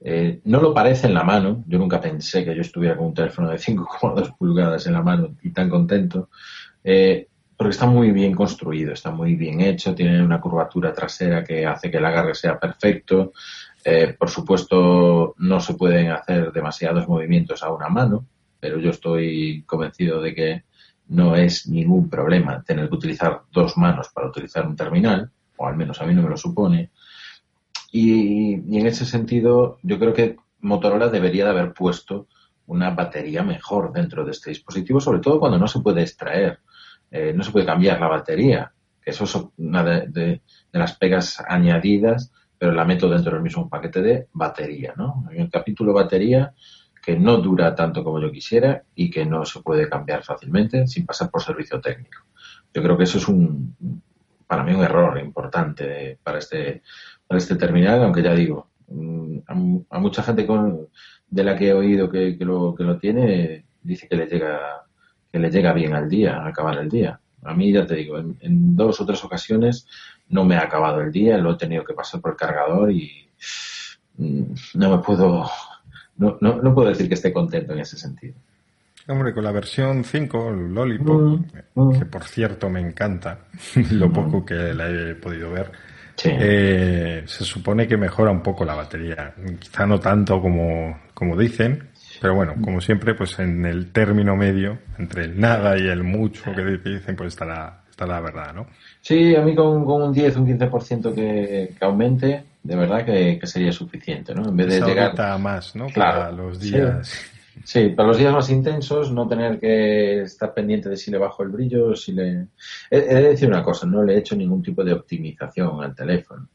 [SPEAKER 3] Eh, no lo parece en la mano, yo nunca pensé que yo estuviera con un teléfono de 5,2 <laughs> pulgadas en la mano y tan contento, eh, porque está muy bien construido, está muy bien hecho, tiene una curvatura trasera que hace que el agarre sea perfecto. Eh, por supuesto, no se pueden hacer demasiados movimientos a una mano, pero yo estoy convencido de que no es ningún problema tener que utilizar dos manos para utilizar un terminal, o al menos a mí no me lo supone. Y, y en ese sentido, yo creo que Motorola debería de haber puesto una batería mejor dentro de este dispositivo, sobre todo cuando no se puede extraer, eh, no se puede cambiar la batería, eso es una de, de, de las pegas añadidas, pero la meto dentro del mismo paquete de batería, ¿no? En el capítulo batería, que no dura tanto como yo quisiera y que no se puede cambiar fácilmente sin pasar por servicio técnico. Yo creo que eso es un, para mí, un error importante para este, para este terminal, aunque ya digo, mm, a, a mucha gente con, de la que he oído que, que, lo, que lo tiene, dice que le llega, que le llega bien al día, a acabar el día. A mí, ya te digo, en, en dos o tres ocasiones no me ha acabado el día, lo he tenido que pasar por el cargador y mm, no me puedo, no, no, no puedo decir que esté contento en ese sentido.
[SPEAKER 4] Hombre, con la versión 5, el Lollipop,
[SPEAKER 3] Mm, mm.
[SPEAKER 4] que por cierto me encanta, <laughs> lo poco que la he podido ver,
[SPEAKER 3] Sí.
[SPEAKER 4] eh, se supone que mejora un poco la batería. Quizá no tanto como, como dicen, pero bueno, como siempre, pues en el término medio, entre el nada y el mucho que dicen, pues está la, está la verdad, ¿no?
[SPEAKER 3] Sí, a mí con, con un 10, un 15% que, que aumente, de verdad que, que sería suficiente, ¿no? En vez de
[SPEAKER 4] Esa
[SPEAKER 3] llegar...
[SPEAKER 4] más, ¿no?
[SPEAKER 3] Claro,
[SPEAKER 4] Para los días.
[SPEAKER 3] Sí, para los días más intensos, no tener que estar pendiente de si le bajo el brillo, si le... He, he de decir una cosa, no le he hecho ningún tipo de optimización al teléfono.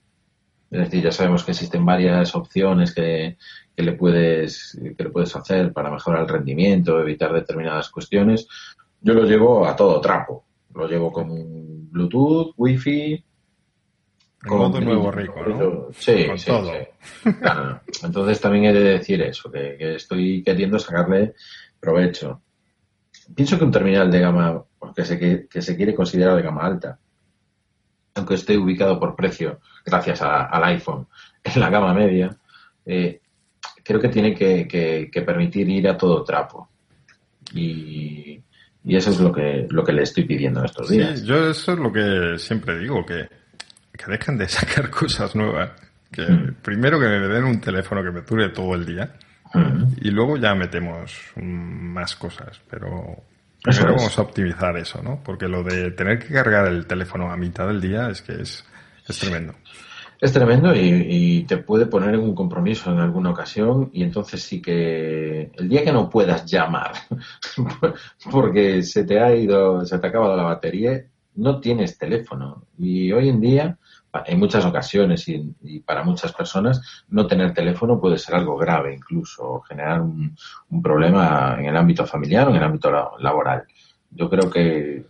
[SPEAKER 3] Es decir, ya sabemos que existen varias opciones que, que le puedes que le puedes hacer para mejorar el rendimiento, evitar determinadas cuestiones. Yo lo llevo a todo trapo. Lo llevo con Bluetooth, Wi-Fi,
[SPEAKER 4] En modo nuevo rico, ¿no?
[SPEAKER 3] Sí,
[SPEAKER 4] Con
[SPEAKER 3] sí,
[SPEAKER 4] todo.
[SPEAKER 3] sí. Claro. Entonces también he de decir eso, que, que estoy queriendo sacarle provecho. Pienso que un terminal de gama, que se, que, que se quiere considerar de gama alta, aunque esté ubicado por precio, gracias a- al iPhone, <laughs> en la gama media, eh, creo que tiene que, que- que permitir ir a todo trapo. Y, y eso es lo que, lo que le estoy pidiendo estos días.
[SPEAKER 4] Sí, yo eso es lo que siempre digo, que, que dejen de <laughs> sacar cosas nuevas. Que
[SPEAKER 3] Mm.
[SPEAKER 4] primero que me den un teléfono que me dure todo el día
[SPEAKER 3] Mm.
[SPEAKER 4] y luego ya metemos más cosas. Pero
[SPEAKER 3] Eso
[SPEAKER 4] primero
[SPEAKER 3] es.
[SPEAKER 4] vamos a optimizar eso, ¿no? Porque lo de tener que cargar el teléfono a mitad del día es que es, es tremendo.
[SPEAKER 3] Es tremendo y, y te puede poner en un compromiso en alguna ocasión y entonces sí que el día que no puedas llamar <laughs> porque se te ha ido, se te ha acabado la batería, no tienes teléfono. Y hoy en día, en muchas ocasiones y, y para muchas personas, no tener teléfono puede ser algo grave incluso, o generar un, un problema en el ámbito familiar o en el ámbito la- laboral. Yo creo que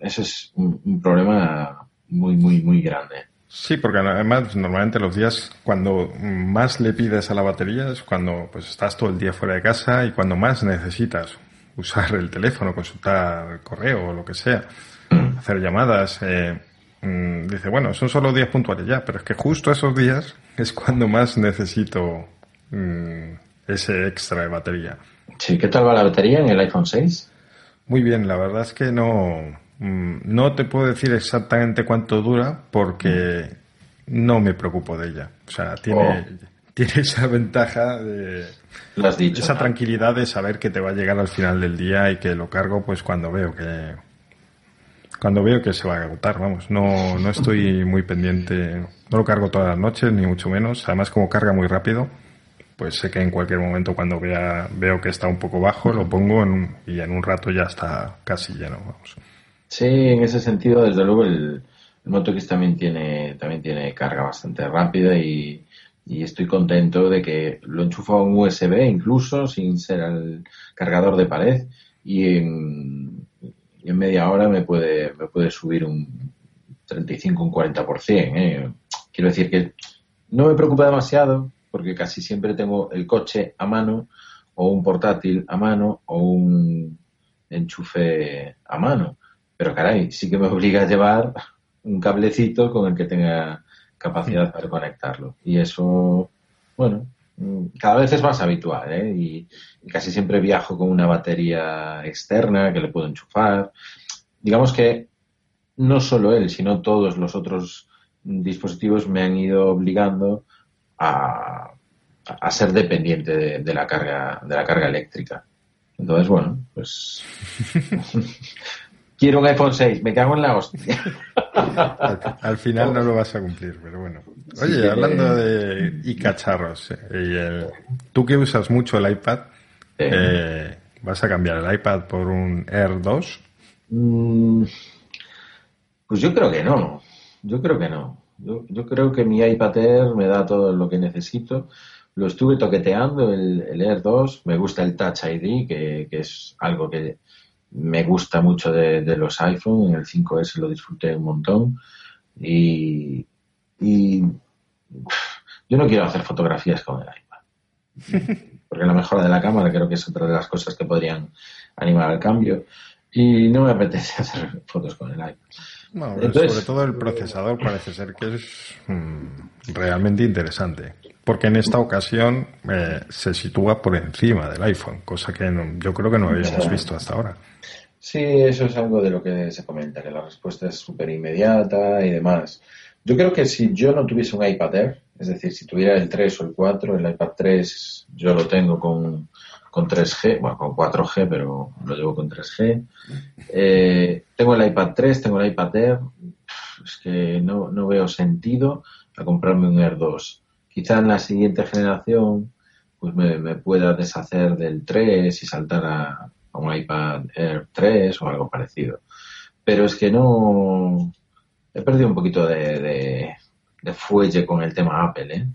[SPEAKER 3] ese es un, un problema muy, muy, muy grande.
[SPEAKER 4] Sí, porque además normalmente los días cuando más le pides a la batería es cuando pues estás todo el día fuera de casa y cuando más necesitas usar el teléfono, consultar correo o lo que sea, hacer llamadas. eh, mm, dice, bueno, son solo días puntuales ya, pero es que justo esos días es cuando más necesito mm, ese extra de batería.
[SPEAKER 3] Sí, ¿qué tal va la batería en el iPhone 6?
[SPEAKER 4] Muy bien, la verdad es que no, mm, no te puedo decir exactamente cuánto dura porque no me preocupo de ella. O sea, tiene, <laughs> tiene esa ventaja de
[SPEAKER 3] Lo has dicho.
[SPEAKER 4] esa
[SPEAKER 3] ¿no?
[SPEAKER 4] tranquilidad de saber que te va a llegar al final del día y que lo cargo pues cuando veo que cuando veo que se va a agotar, vamos, no, no estoy muy pendiente, no lo cargo todas las noches, ni mucho menos, además como carga muy rápido, pues sé que en cualquier momento cuando vea, veo que está un poco bajo, lo pongo en y en un rato ya está casi lleno, vamos.
[SPEAKER 3] Sí, en ese sentido, desde luego, el, el Moto X también tiene, también tiene carga bastante rápida y, y estoy contento de que lo enchufo a un USB incluso sin ser el cargador de pared y en, en media hora me puede, me puede subir un 35, un 40%. ¿eh? Quiero decir que no me preocupa demasiado porque casi siempre tengo el coche a mano o un portátil a mano o un enchufe a mano. Pero caray, sí que me obliga a llevar un cablecito con el que tenga capacidad para conectarlo. Y eso, bueno, cada vez es más habitual, ¿eh? Y, y casi siempre viajo con una batería externa que le puedo enchufar. Digamos que no solo él, sino todos los otros dispositivos me han ido obligando a, a ser dependiente de, de la carga de la carga eléctrica. Entonces, bueno, pues <laughs> quiero un iPhone 6, me cago en la hostia.
[SPEAKER 4] Al, al final no lo vas a cumplir, pero bueno. Oye,
[SPEAKER 3] Sí
[SPEAKER 4] hablando de y cacharros, eh, y el- tú que usas mucho el iPad,
[SPEAKER 3] Eh.
[SPEAKER 4] ¿vas a cambiar el iPad por un Air 2?
[SPEAKER 3] Mm, Pues yo creo que no. Yo creo que no. Yo, yo creo que mi iPad Air me da todo lo que necesito. Lo estuve toqueteando, el, el Air 2. Me gusta el Touch ID, que, que es algo que me gusta mucho de, de los iPhone. En el 5S lo disfruté un montón. Y, y yo no quiero hacer fotografías con el iPad. Porque la mejora de la cámara creo que es otra de las cosas que podrían animar al cambio. Y no me apetece <laughs> hacer fotos con el iPad.
[SPEAKER 4] No,
[SPEAKER 3] Entonces-
[SPEAKER 4] sobre todo el procesador parece ser que es mm, realmente interesante. Porque en esta ocasión eh, se sitúa por encima del iPhone, cosa que no- yo creo que no habíamos visto hasta ahora.
[SPEAKER 3] Sí, eso es algo de lo que se comenta, que la respuesta es súper inmediata y demás. Yo creo que si yo no tuviese un iPad Air, es decir, si tuviera el 3 o el 4, el iPad 3 yo lo tengo con, con 3G, bueno, con 4G, pero lo llevo con 3G. Eh, tengo el iPad 3, tengo el iPad Air, es que no, no veo sentido a comprarme un Air 2. Quizá en la siguiente generación pues me, me pueda deshacer del 3 y saltar a, a un iPad Air 3 o algo parecido. Pero es que no... He perdido un poquito de, de, de fuelle con el tema Apple, ¿eh?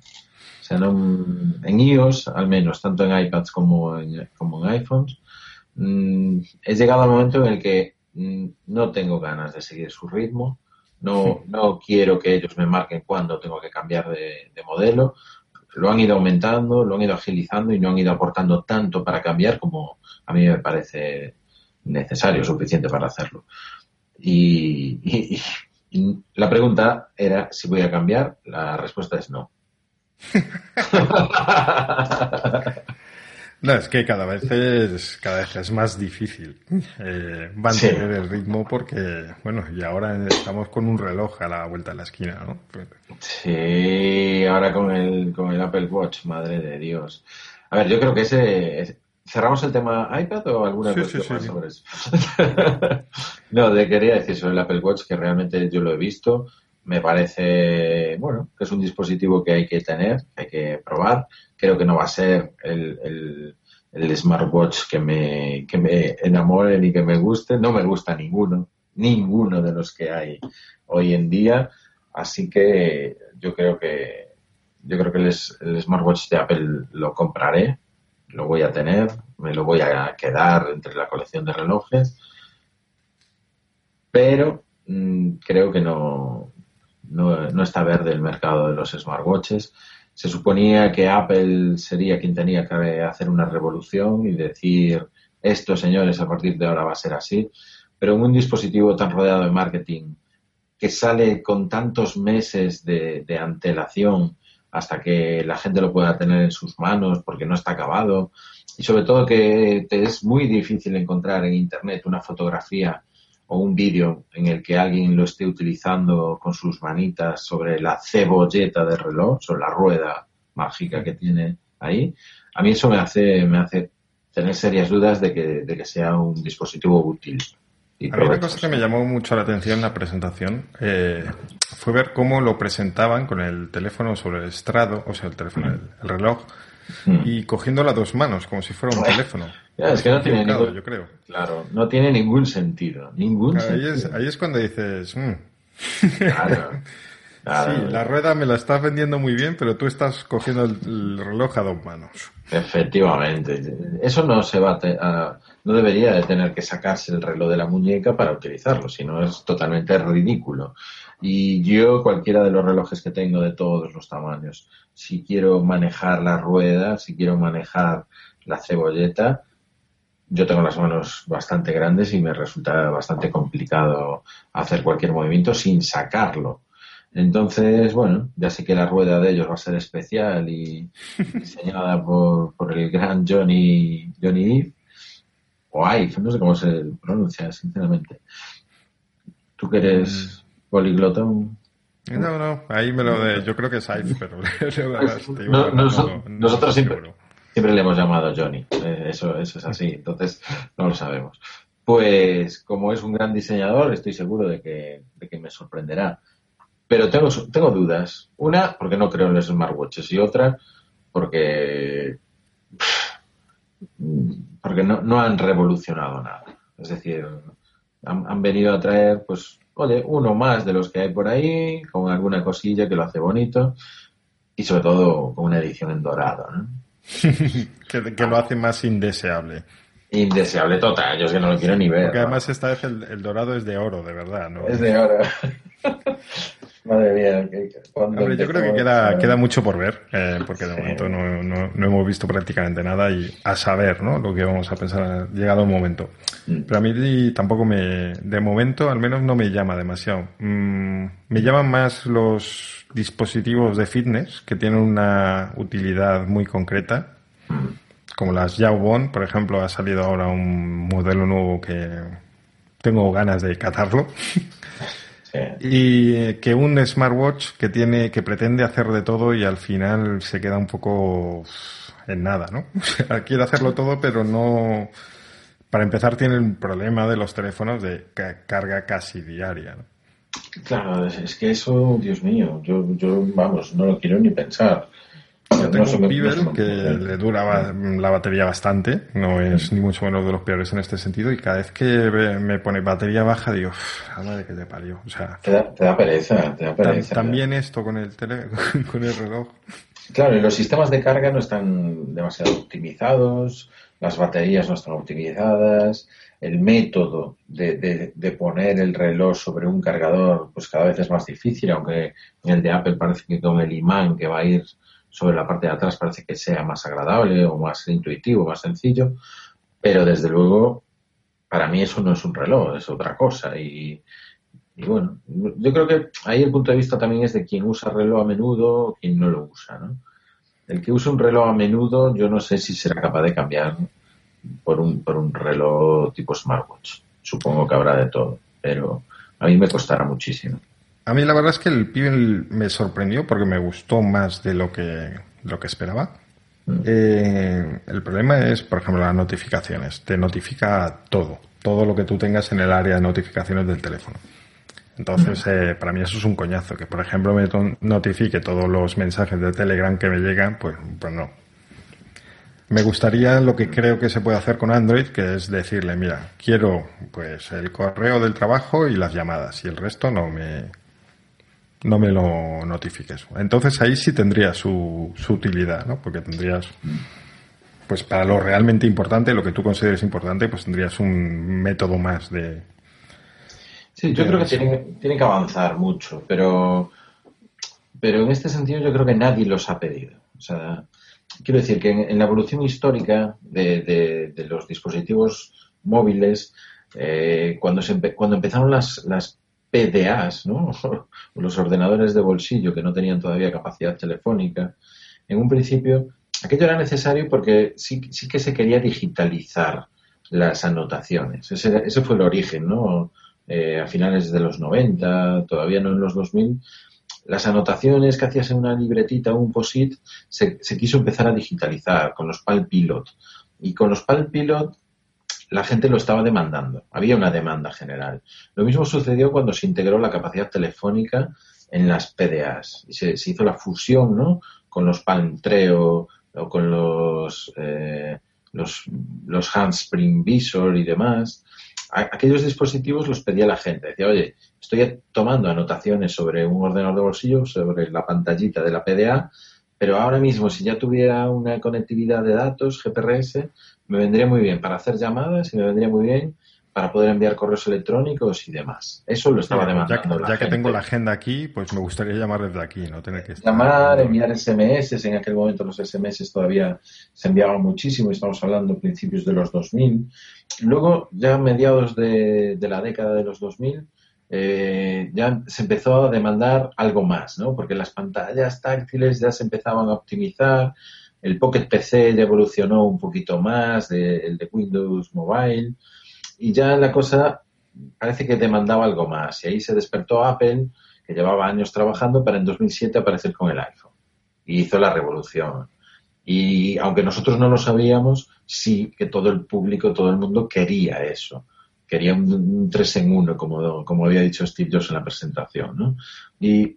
[SPEAKER 3] O sea, no, en iOS, al menos, tanto en iPads como en, como en iPhones, mm, he llegado al momento en el que mm, no tengo ganas de seguir su ritmo, no, no quiero que ellos me marquen cuándo tengo que cambiar de, de modelo. Lo han ido aumentando, lo han ido agilizando y no han ido aportando tanto para cambiar como a mí me parece necesario, suficiente para hacerlo. Y, y- y la pregunta era si voy a cambiar. La respuesta es no. <laughs>
[SPEAKER 4] No, es que cada vez es, cada vez es más difícil eh, mantener el ritmo porque, bueno, y ahora estamos con un reloj a la vuelta de la esquina, ¿no?
[SPEAKER 3] Sí, ahora con el, con el Apple Watch, madre de Dios. A ver, yo creo que ese... ¿Cerramos el tema iPad o alguna
[SPEAKER 4] Sí,
[SPEAKER 3] cuestión
[SPEAKER 4] sí, sí,
[SPEAKER 3] más sobre eso? <laughs> no, de quería decir sobre el Apple Watch que realmente yo lo he visto. Me parece, bueno, que es un dispositivo que hay que tener, hay que probar. Creo que no va a ser el, el, el smartwatch que me, que me enamore ni que me guste. No me gusta ninguno, ninguno de los que hay hoy en día. Así que yo creo que yo creo que el, el smartwatch de Apple lo compraré, lo voy a tener, me lo voy a quedar entre la colección de relojes, pero mm, creo que no, no, está verde el mercado de los smartwatches. Se suponía que Apple sería quien tenía que hacer una revolución y decir esto, señores, a partir de ahora va a ser así, pero en un dispositivo tan rodeado de marketing que sale con tantos meses de, de antelación hasta que la gente lo pueda tener en sus manos porque no está acabado y sobre todo que te es muy difícil encontrar en internet una fotografía o un vídeo en el que alguien lo esté utilizando con sus manitas sobre la cebolleta del reloj, sobre la rueda mágica que tiene ahí, a mí eso me hace, me hace tener serias dudas de que, de que sea un dispositivo útil. Y
[SPEAKER 4] A mí una cosa que me llamó mucho la atención en la presentación eh, fue ver cómo lo presentaban con el teléfono sobre el estrado, o sea, el teléfono, el, el reloj,
[SPEAKER 3] Mm.
[SPEAKER 4] y cogiendo las dos manos, como si fuera un teléfono.
[SPEAKER 3] Ya, es que no tiene ningún,
[SPEAKER 4] yo creo.
[SPEAKER 3] Claro, no tiene ningún sentido. Ningún
[SPEAKER 4] Ahí
[SPEAKER 3] sentido.
[SPEAKER 4] es, ahí es cuando dices, "Mm,
[SPEAKER 3] Claro. <laughs> Claro.
[SPEAKER 4] sí, la rueda me la estás vendiendo muy bien, pero tú estás cogiendo el, el reloj a dos manos.
[SPEAKER 3] Efectivamente. Eso no se va a- no debería de tener que sacarse el reloj de la muñeca para utilizarlo, sino es totalmente ridículo. Y yo, cualquiera de los relojes que tengo de todos los tamaños, si quiero manejar la rueda, si quiero manejar la cebolleta, yo tengo las manos bastante grandes y me resulta bastante complicado hacer cualquier movimiento sin sacarlo. Entonces, bueno, ya sé que la rueda de ellos va a ser especial y <laughs> diseñada por, el gran Johnny, Johnny Ive, o Ive, no sé cómo se pronuncia, sinceramente. Tú que eres poliglotón.
[SPEAKER 4] No, no, ahí me lo de, yo creo que es Ive, pero <laughs>
[SPEAKER 3] Pues,
[SPEAKER 4] te digo,
[SPEAKER 3] no-
[SPEAKER 4] no, no, no
[SPEAKER 3] nosotros siempre-. Siempre le hemos llamado Johnny, eh, eso, eso es así, entonces no lo sabemos. Pues como es un gran diseñador, estoy seguro de que, de que me sorprenderá. Pero tengo, tengo dudas. Una, porque no creo en los smartwatches, y otra, porque, porque no, no han revolucionado nada. Es decir, han, han venido a traer, pues, oye, uno más de los que hay por ahí, con alguna cosilla que lo hace bonito, y sobre todo con una edición en dorado, ¿no? <laughs>
[SPEAKER 4] que, que lo hace más indeseable.
[SPEAKER 3] Indeseable total, yo es que no lo quiero ni ver.
[SPEAKER 4] Porque
[SPEAKER 3] ¿no?
[SPEAKER 4] además esta vez el, el dorado es de oro, de verdad, ¿no?
[SPEAKER 3] Es de oro. <laughs> Madre mía.
[SPEAKER 4] Hombre, yo creo que queda, queda mucho por ver, eh, porque de
[SPEAKER 3] Sí.
[SPEAKER 4] momento no, no- no hemos visto prácticamente nada y a saber, ¿no? Lo que vamos a pensar llegado el momento.
[SPEAKER 3] Mm.
[SPEAKER 4] Pero a mí tampoco me, de momento al menos no me llama demasiado. Mm, me llaman más los dispositivos de fitness que tienen una utilidad muy concreta, como las Jawbone, por ejemplo, ha salido ahora un modelo nuevo que tengo ganas de catarlo. <laughs>
[SPEAKER 3] Sí.
[SPEAKER 4] Y eh, que un smartwatch que tiene, que pretende hacer de todo y al final se queda un poco en nada, ¿no? <laughs> O sea, quiere hacerlo todo, pero no. Para empezar, tiene el problema de los teléfonos de ca- carga casi diaria, ¿no?
[SPEAKER 3] Claro, es, es que eso, Dios mío, yo, yo, vamos, no lo quiero ni pensar.
[SPEAKER 4] Yo tengo un
[SPEAKER 3] no me
[SPEAKER 4] que le dura la batería bastante, no es ni mucho menos de los peores en este sentido, y cada vez que me pone batería baja digo, "Uf, la madre que te parió. O sea,
[SPEAKER 3] Te da, te da pereza, te da
[SPEAKER 4] tam-
[SPEAKER 3] pereza.
[SPEAKER 4] también esto con el tele, <laughs> con el reloj.
[SPEAKER 3] Claro, y los sistemas de carga no están demasiado optimizados, las baterías no están optimizadas, el método de, de- de poner el reloj sobre un cargador pues cada vez es más difícil, aunque el de Apple parece que con el imán que va a ir sobre la parte de atrás parece que sea más agradable o más intuitivo, más sencillo, pero desde luego para mí eso no es un reloj, es otra cosa y, y bueno, yo creo que ahí el punto de vista también es de quien usa reloj a menudo o quien no lo usa, ¿no? El que usa un reloj a menudo, yo no sé si será capaz de cambiar por un, por un reloj tipo smartwatch. Supongo que habrá de todo, pero a mí me costará muchísimo.
[SPEAKER 4] A mí la verdad es que el Pibel me sorprendió porque me gustó más de lo que, lo que esperaba. Eh, el problema es, por ejemplo, las notificaciones. Te notifica todo, todo lo que tú tengas en el área de notificaciones del teléfono. Entonces, eh, para mí eso es un coñazo. Que, por ejemplo, me notifique todos los mensajes de Telegram que me llegan, pues, pues no. Me gustaría lo que creo que se puede hacer con Android, que es decirle, mira, quiero pues el correo del trabajo y las llamadas, y el resto no me, no me lo notifiques. Entonces ahí sí tendría su, su utilidad, ¿no? Porque tendrías, pues para lo realmente importante, lo que tú consideres importante, pues tendrías un método más de...
[SPEAKER 3] Sí, yo creo que tienen, tienen que avanzar mucho, pero, pero en este sentido yo creo que nadie los ha pedido. O sea, quiero decir que en, en la evolución histórica de, de- de los dispositivos móviles, eh, cuando, se empe- cuando empezaron las, las PDAs, ¿no? <laughs> los ordenadores de bolsillo que no tenían todavía capacidad telefónica, en un principio aquello era necesario porque sí, que se quería digitalizar las anotaciones. Ese, fue el origen. Eh, a finales de los 90, todavía no en los 2000, las anotaciones que hacías en una libretita o un POSIT se, se quiso empezar a digitalizar con los Palm Pilot. Y con los Palm Pilot la gente lo estaba demandando. Había una demanda general. Lo mismo sucedió cuando se integró la capacidad telefónica en las PDAs. Y se, hizo la fusión, ¿no? Con los Palm Treo o con los, eh, los, los Handspring Visor y demás. Aquellos dispositivos los pedía la gente. Decía, oye, estoy tomando anotaciones sobre un ordenador de bolsillo, sobre la pantallita de la PDA, pero ahora mismo si ya tuviera una conectividad de datos, GPRS, me vendría muy bien para hacer llamadas y me vendría muy bien para poder enviar correos electrónicos y demás. Eso lo estaba
[SPEAKER 4] ya
[SPEAKER 3] demandando
[SPEAKER 4] que, ya que tengo la agenda aquí, pues me gustaría llamar desde aquí, no tener que estar...
[SPEAKER 3] Llamar, enviar SMS, en aquel momento los SMS todavía se enviaban muchísimo, estamos hablando principios de los 2000. Luego, ya a mediados de, de la década de los 2000, eh, ya se empezó a demandar algo más, ¿no? Porque las pantallas táctiles ya se empezaban a optimizar, el Pocket PC ya evolucionó un poquito más, de- el de Windows Mobile, y ya la cosa parece que demandaba algo más. Y ahí se despertó Apple, que llevaba años trabajando, para en 2007 aparecer con el iPhone. Y hizo la revolución. Y aunque nosotros no lo sabíamos, sí que todo el público, todo el mundo quería eso. Quería un, un 3 en 1, como, como había dicho Steve Jobs en la presentación. ¿no? Y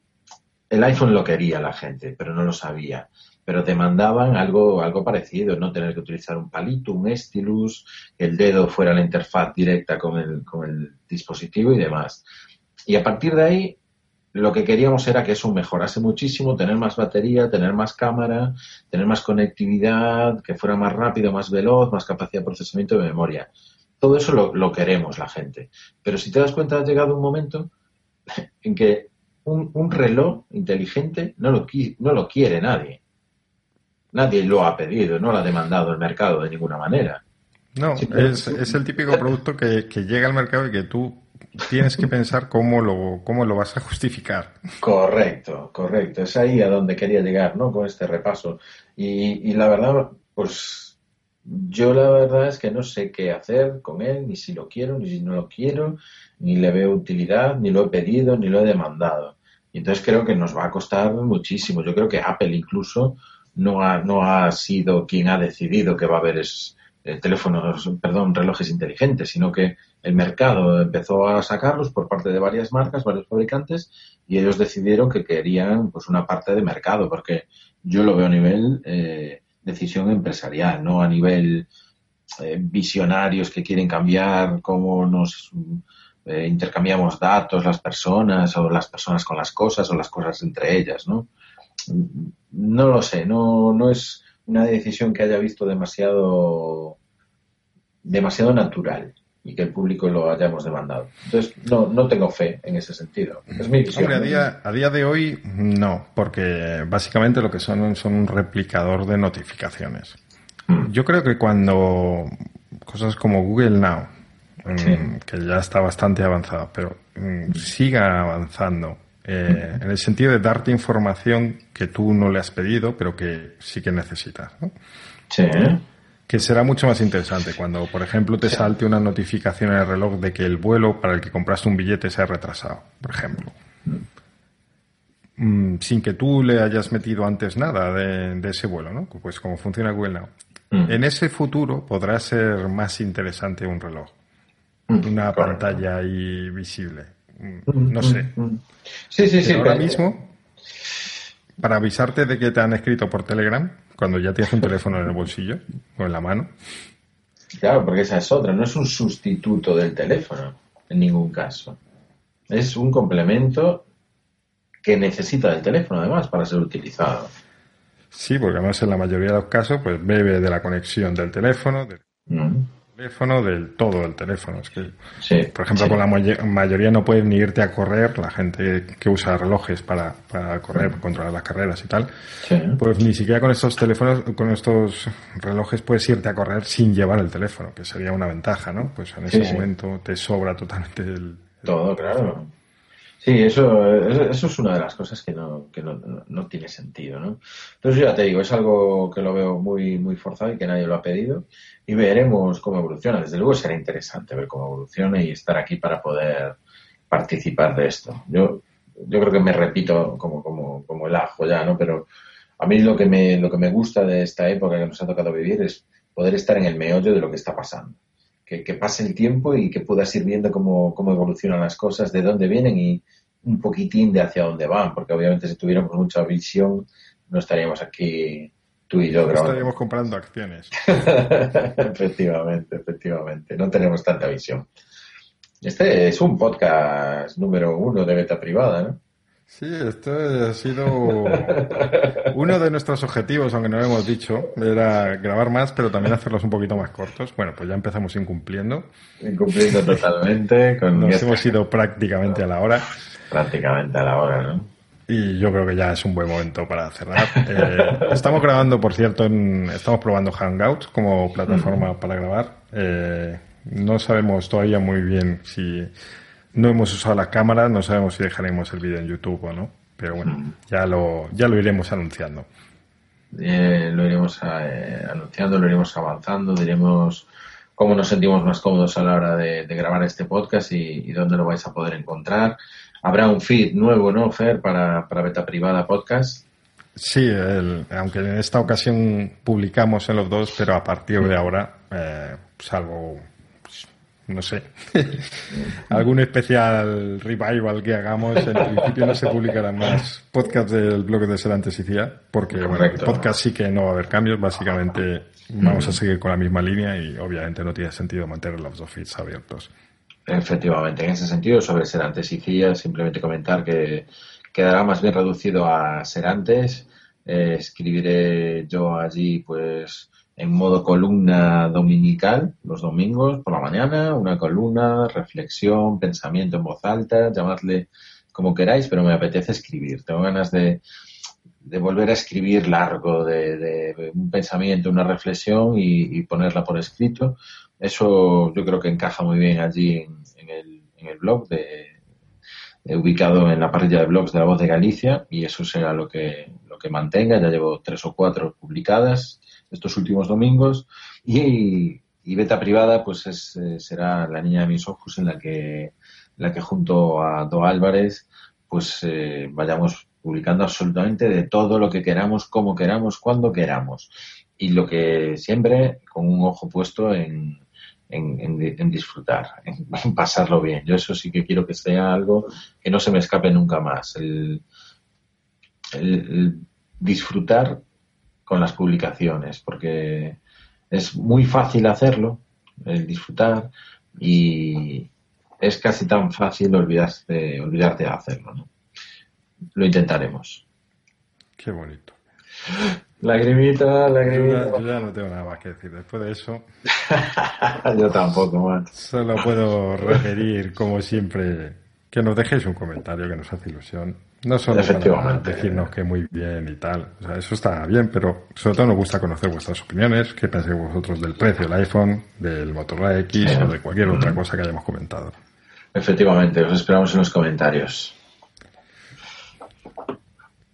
[SPEAKER 3] el iPhone lo quería la gente, pero no lo sabía. Pero demandaban algo, algo parecido, no tener que utilizar un palito, un stylus, que el dedo fuera la interfaz directa con el, con el dispositivo y demás. Y a partir de ahí, lo que queríamos era que eso mejorase muchísimo, tener más batería, tener más cámara, tener más conectividad, que fuera más rápido, más veloz, más capacidad de procesamiento de memoria. Todo eso lo, lo queremos la gente. Pero si te das cuenta, ha llegado un momento <laughs> en que un, un reloj inteligente no lo, no lo quiere nadie. Nadie lo ha pedido, no lo ha demandado el mercado de ninguna manera.
[SPEAKER 4] No, es, es el típico <laughs> producto que, que llega al mercado y que tú tienes que pensar cómo lo, cómo lo vas a justificar.
[SPEAKER 3] Correcto, correcto. Es ahí a donde quería llegar, ¿no? Con este repaso. Y, y la verdad, pues yo la verdad es que no sé qué hacer con él, ni si lo quiero, ni si no lo quiero, ni le veo utilidad, ni lo he pedido, ni lo he demandado. Y entonces creo que nos va a costar muchísimo. Yo creo que Apple incluso no ha, no ha sido quien ha decidido que va a haber es- eh, teléfonos, perdón, relojes inteligentes, sino que el mercado empezó a sacarlos por parte de varias marcas, varios fabricantes, y ellos decidieron que querían pues una parte de mercado, porque yo lo veo a nivel eh, decisión empresarial, no a nivel eh, visionarios que quieren cambiar cómo nos eh, intercambiamos datos las personas o las personas con las cosas o las cosas entre ellas, ¿no? No lo sé, no, no es una decisión que haya visto demasiado demasiado natural y que el público lo hayamos demandado. Entonces, no, no tengo fe en ese sentido. Es mi visión.
[SPEAKER 4] Hombre, a día, a día de hoy no, porque básicamente lo que son son un replicador de notificaciones.
[SPEAKER 3] Mm.
[SPEAKER 4] Yo creo que cuando cosas como Google Now, mm,
[SPEAKER 3] Sí.
[SPEAKER 4] que ya está bastante avanzada, pero mm, siga avanzando, eh, en el sentido de darte información que tú no le has pedido, pero que sí que necesitas, ¿no?
[SPEAKER 3] Sí, ¿eh?
[SPEAKER 4] Que será mucho más interesante cuando, por ejemplo, te salte una notificación en el reloj de que el vuelo para el que compraste un billete se ha retrasado, por ejemplo. Mm, sin que tú le hayas metido antes nada de, de ese vuelo, ¿no? Pues como funciona Google Now.
[SPEAKER 3] Mm.
[SPEAKER 4] En ese futuro podrá ser más interesante un reloj,
[SPEAKER 3] Mm,
[SPEAKER 4] una
[SPEAKER 3] correcto.
[SPEAKER 4] pantalla ahí visible. No sé.
[SPEAKER 3] Sí, sí, sí.
[SPEAKER 4] Ahora mismo, para avisarte de que te han escrito por Telegram, cuando ya tienes un <laughs> teléfono en el bolsillo o en la mano,
[SPEAKER 3] Claro, porque esa es otra. No es un sustituto del teléfono, en ningún caso. Es un complemento que necesita del teléfono, además, para ser utilizado.
[SPEAKER 4] Sí, porque además en la mayoría de los casos, pues bebe de la conexión del teléfono,
[SPEAKER 3] Mm.
[SPEAKER 4] Teléfono, del todo del teléfono. Es que,
[SPEAKER 3] Sí.
[SPEAKER 4] por ejemplo,
[SPEAKER 3] sí.
[SPEAKER 4] con la mayoría no puedes ni irte a correr, la gente que usa relojes para, para correr, para controlar las carreras y tal,
[SPEAKER 3] Sí.
[SPEAKER 4] pues ni siquiera con estos teléfonos, con estos relojes puedes irte a correr sin llevar el teléfono, que sería una ventaja, ¿no? Pues en ese momento te sobra totalmente el... el-
[SPEAKER 3] Todo, claro. Sí, eso, eso es una de las cosas que no, que no- no tiene sentido, ¿no? Entonces, ya te digo, es algo que lo veo muy, muy forzado y que nadie lo ha pedido. Y veremos cómo evoluciona. Desde luego será interesante ver cómo evoluciona y estar aquí para poder participar de esto. Yo, yo creo que me repito como, como, como el ajo ya, ¿no? Pero a mí lo que me, lo que me gusta de esta época que nos ha tocado vivir es poder estar en el meollo de lo que está pasando. Que, que pase el tiempo y que puedas ir viendo cómo, cómo evolucionan las cosas, de dónde vienen y un poquitín de hacia dónde van, porque obviamente si tuviéramos mucha visión no estaríamos aquí tú y yo grabando.
[SPEAKER 4] Estaríamos comprando acciones. <laughs>
[SPEAKER 3] efectivamente, efectivamente. No tenemos tanta visión. Este es un podcast número uno de beta privada, ¿no?
[SPEAKER 4] Sí, esto ha sido uno de nuestros objetivos, aunque no lo hemos dicho, era grabar más, pero también hacerlos un poquito más cortos. Bueno, pues ya empezamos incumpliendo.
[SPEAKER 3] Incumpliendo totalmente con
[SPEAKER 4] Nos hemos ido prácticamente a la hora
[SPEAKER 3] prácticamente a la hora, ¿no?
[SPEAKER 4] y yo creo que ya es un buen momento para cerrar. Eh, estamos grabando, por cierto, en- estamos probando Hangouts como plataforma para grabar. Eh, no sabemos todavía muy bien si no hemos usado la cámara, no sabemos si dejaremos el vídeo en YouTube o no, pero bueno, ya lo, ya lo iremos anunciando.
[SPEAKER 3] Eh, lo iremos eh, anunciando, lo iremos avanzando, diremos cómo nos sentimos más cómodos a la hora de, de grabar este podcast y, y dónde lo vais a poder encontrar. Habrá un feed nuevo, ¿no, Fer, para, para Beta Privada Podcast?
[SPEAKER 4] Sí, el- aunque en esta ocasión publicamos en los dos, pero a partir de ahora, eh, salvo, no sé, algún especial revival que hagamos, en principio no se publicarán más podcasts del blog de Serantes y CIA, porque bueno, el podcast sí que no va a haber cambios, básicamente vamos a seguir con la misma línea y obviamente no tiene sentido mantener los dos feeds abiertos.
[SPEAKER 3] Efectivamente, en ese sentido, sobre Serantes y CIA, simplemente comentar que quedará más bien reducido a Serantes. Eh, escribiré yo allí, pues, en modo columna dominical, los domingos por la mañana, una columna, reflexión, pensamiento en voz alta, llamadle como queráis, pero me apetece escribir. Tengo ganas de, de volver a escribir largo, de, de un pensamiento, una reflexión y, ponerla por escrito. Eso yo creo que encaja muy bien allí en, en el, en el blog, de, de- ubicado en la parrilla de blogs de la Voz de Galicia, y eso será lo que, lo que mantenga. Ya llevo tres o cuatro publicadas estos últimos domingos. Y, beta privada, pues es, eh, será la niña de mis ojos en la que, la que junto a Do Álvarez, pues eh, vayamos publicando absolutamente de todo lo que queramos, como queramos, cuando queramos. Y lo que siempre con un ojo puesto en, en, disfrutar, <laughs> en, pasarlo bien. Yo eso sí que quiero que sea algo que no se me escape nunca más. El disfrutar con las publicaciones, porque es muy fácil hacerlo, el disfrutar, y es casi tan fácil olvidarse, olvidarte de hacerlo. ¿no? Lo intentaremos.
[SPEAKER 4] Qué bonito.
[SPEAKER 3] Lagrimita, lagrimita.
[SPEAKER 4] yo ya no tengo nada más que decir. Después de eso, <laughs>
[SPEAKER 3] Yo tampoco, man.
[SPEAKER 4] solo puedo referir, como siempre, que nos dejéis un comentario que nos hace ilusión. No solo para decirnos que muy bien y tal. O sea, eso está bien, pero sobre todo nos gusta conocer vuestras opiniones. ¿Qué pensáis vosotros del precio del iPhone, del Motorola X
[SPEAKER 3] Sí.
[SPEAKER 4] o de cualquier otra cosa que hayamos comentado?
[SPEAKER 3] Efectivamente, os esperamos en los comentarios.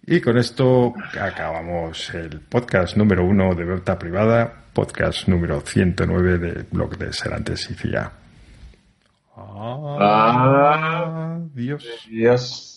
[SPEAKER 4] Y con esto acabamos el podcast número uno de Berta Privada, podcast número 109 de Blog de Serantes y FIA.
[SPEAKER 3] Ah.
[SPEAKER 4] Adiós.
[SPEAKER 3] Adiós.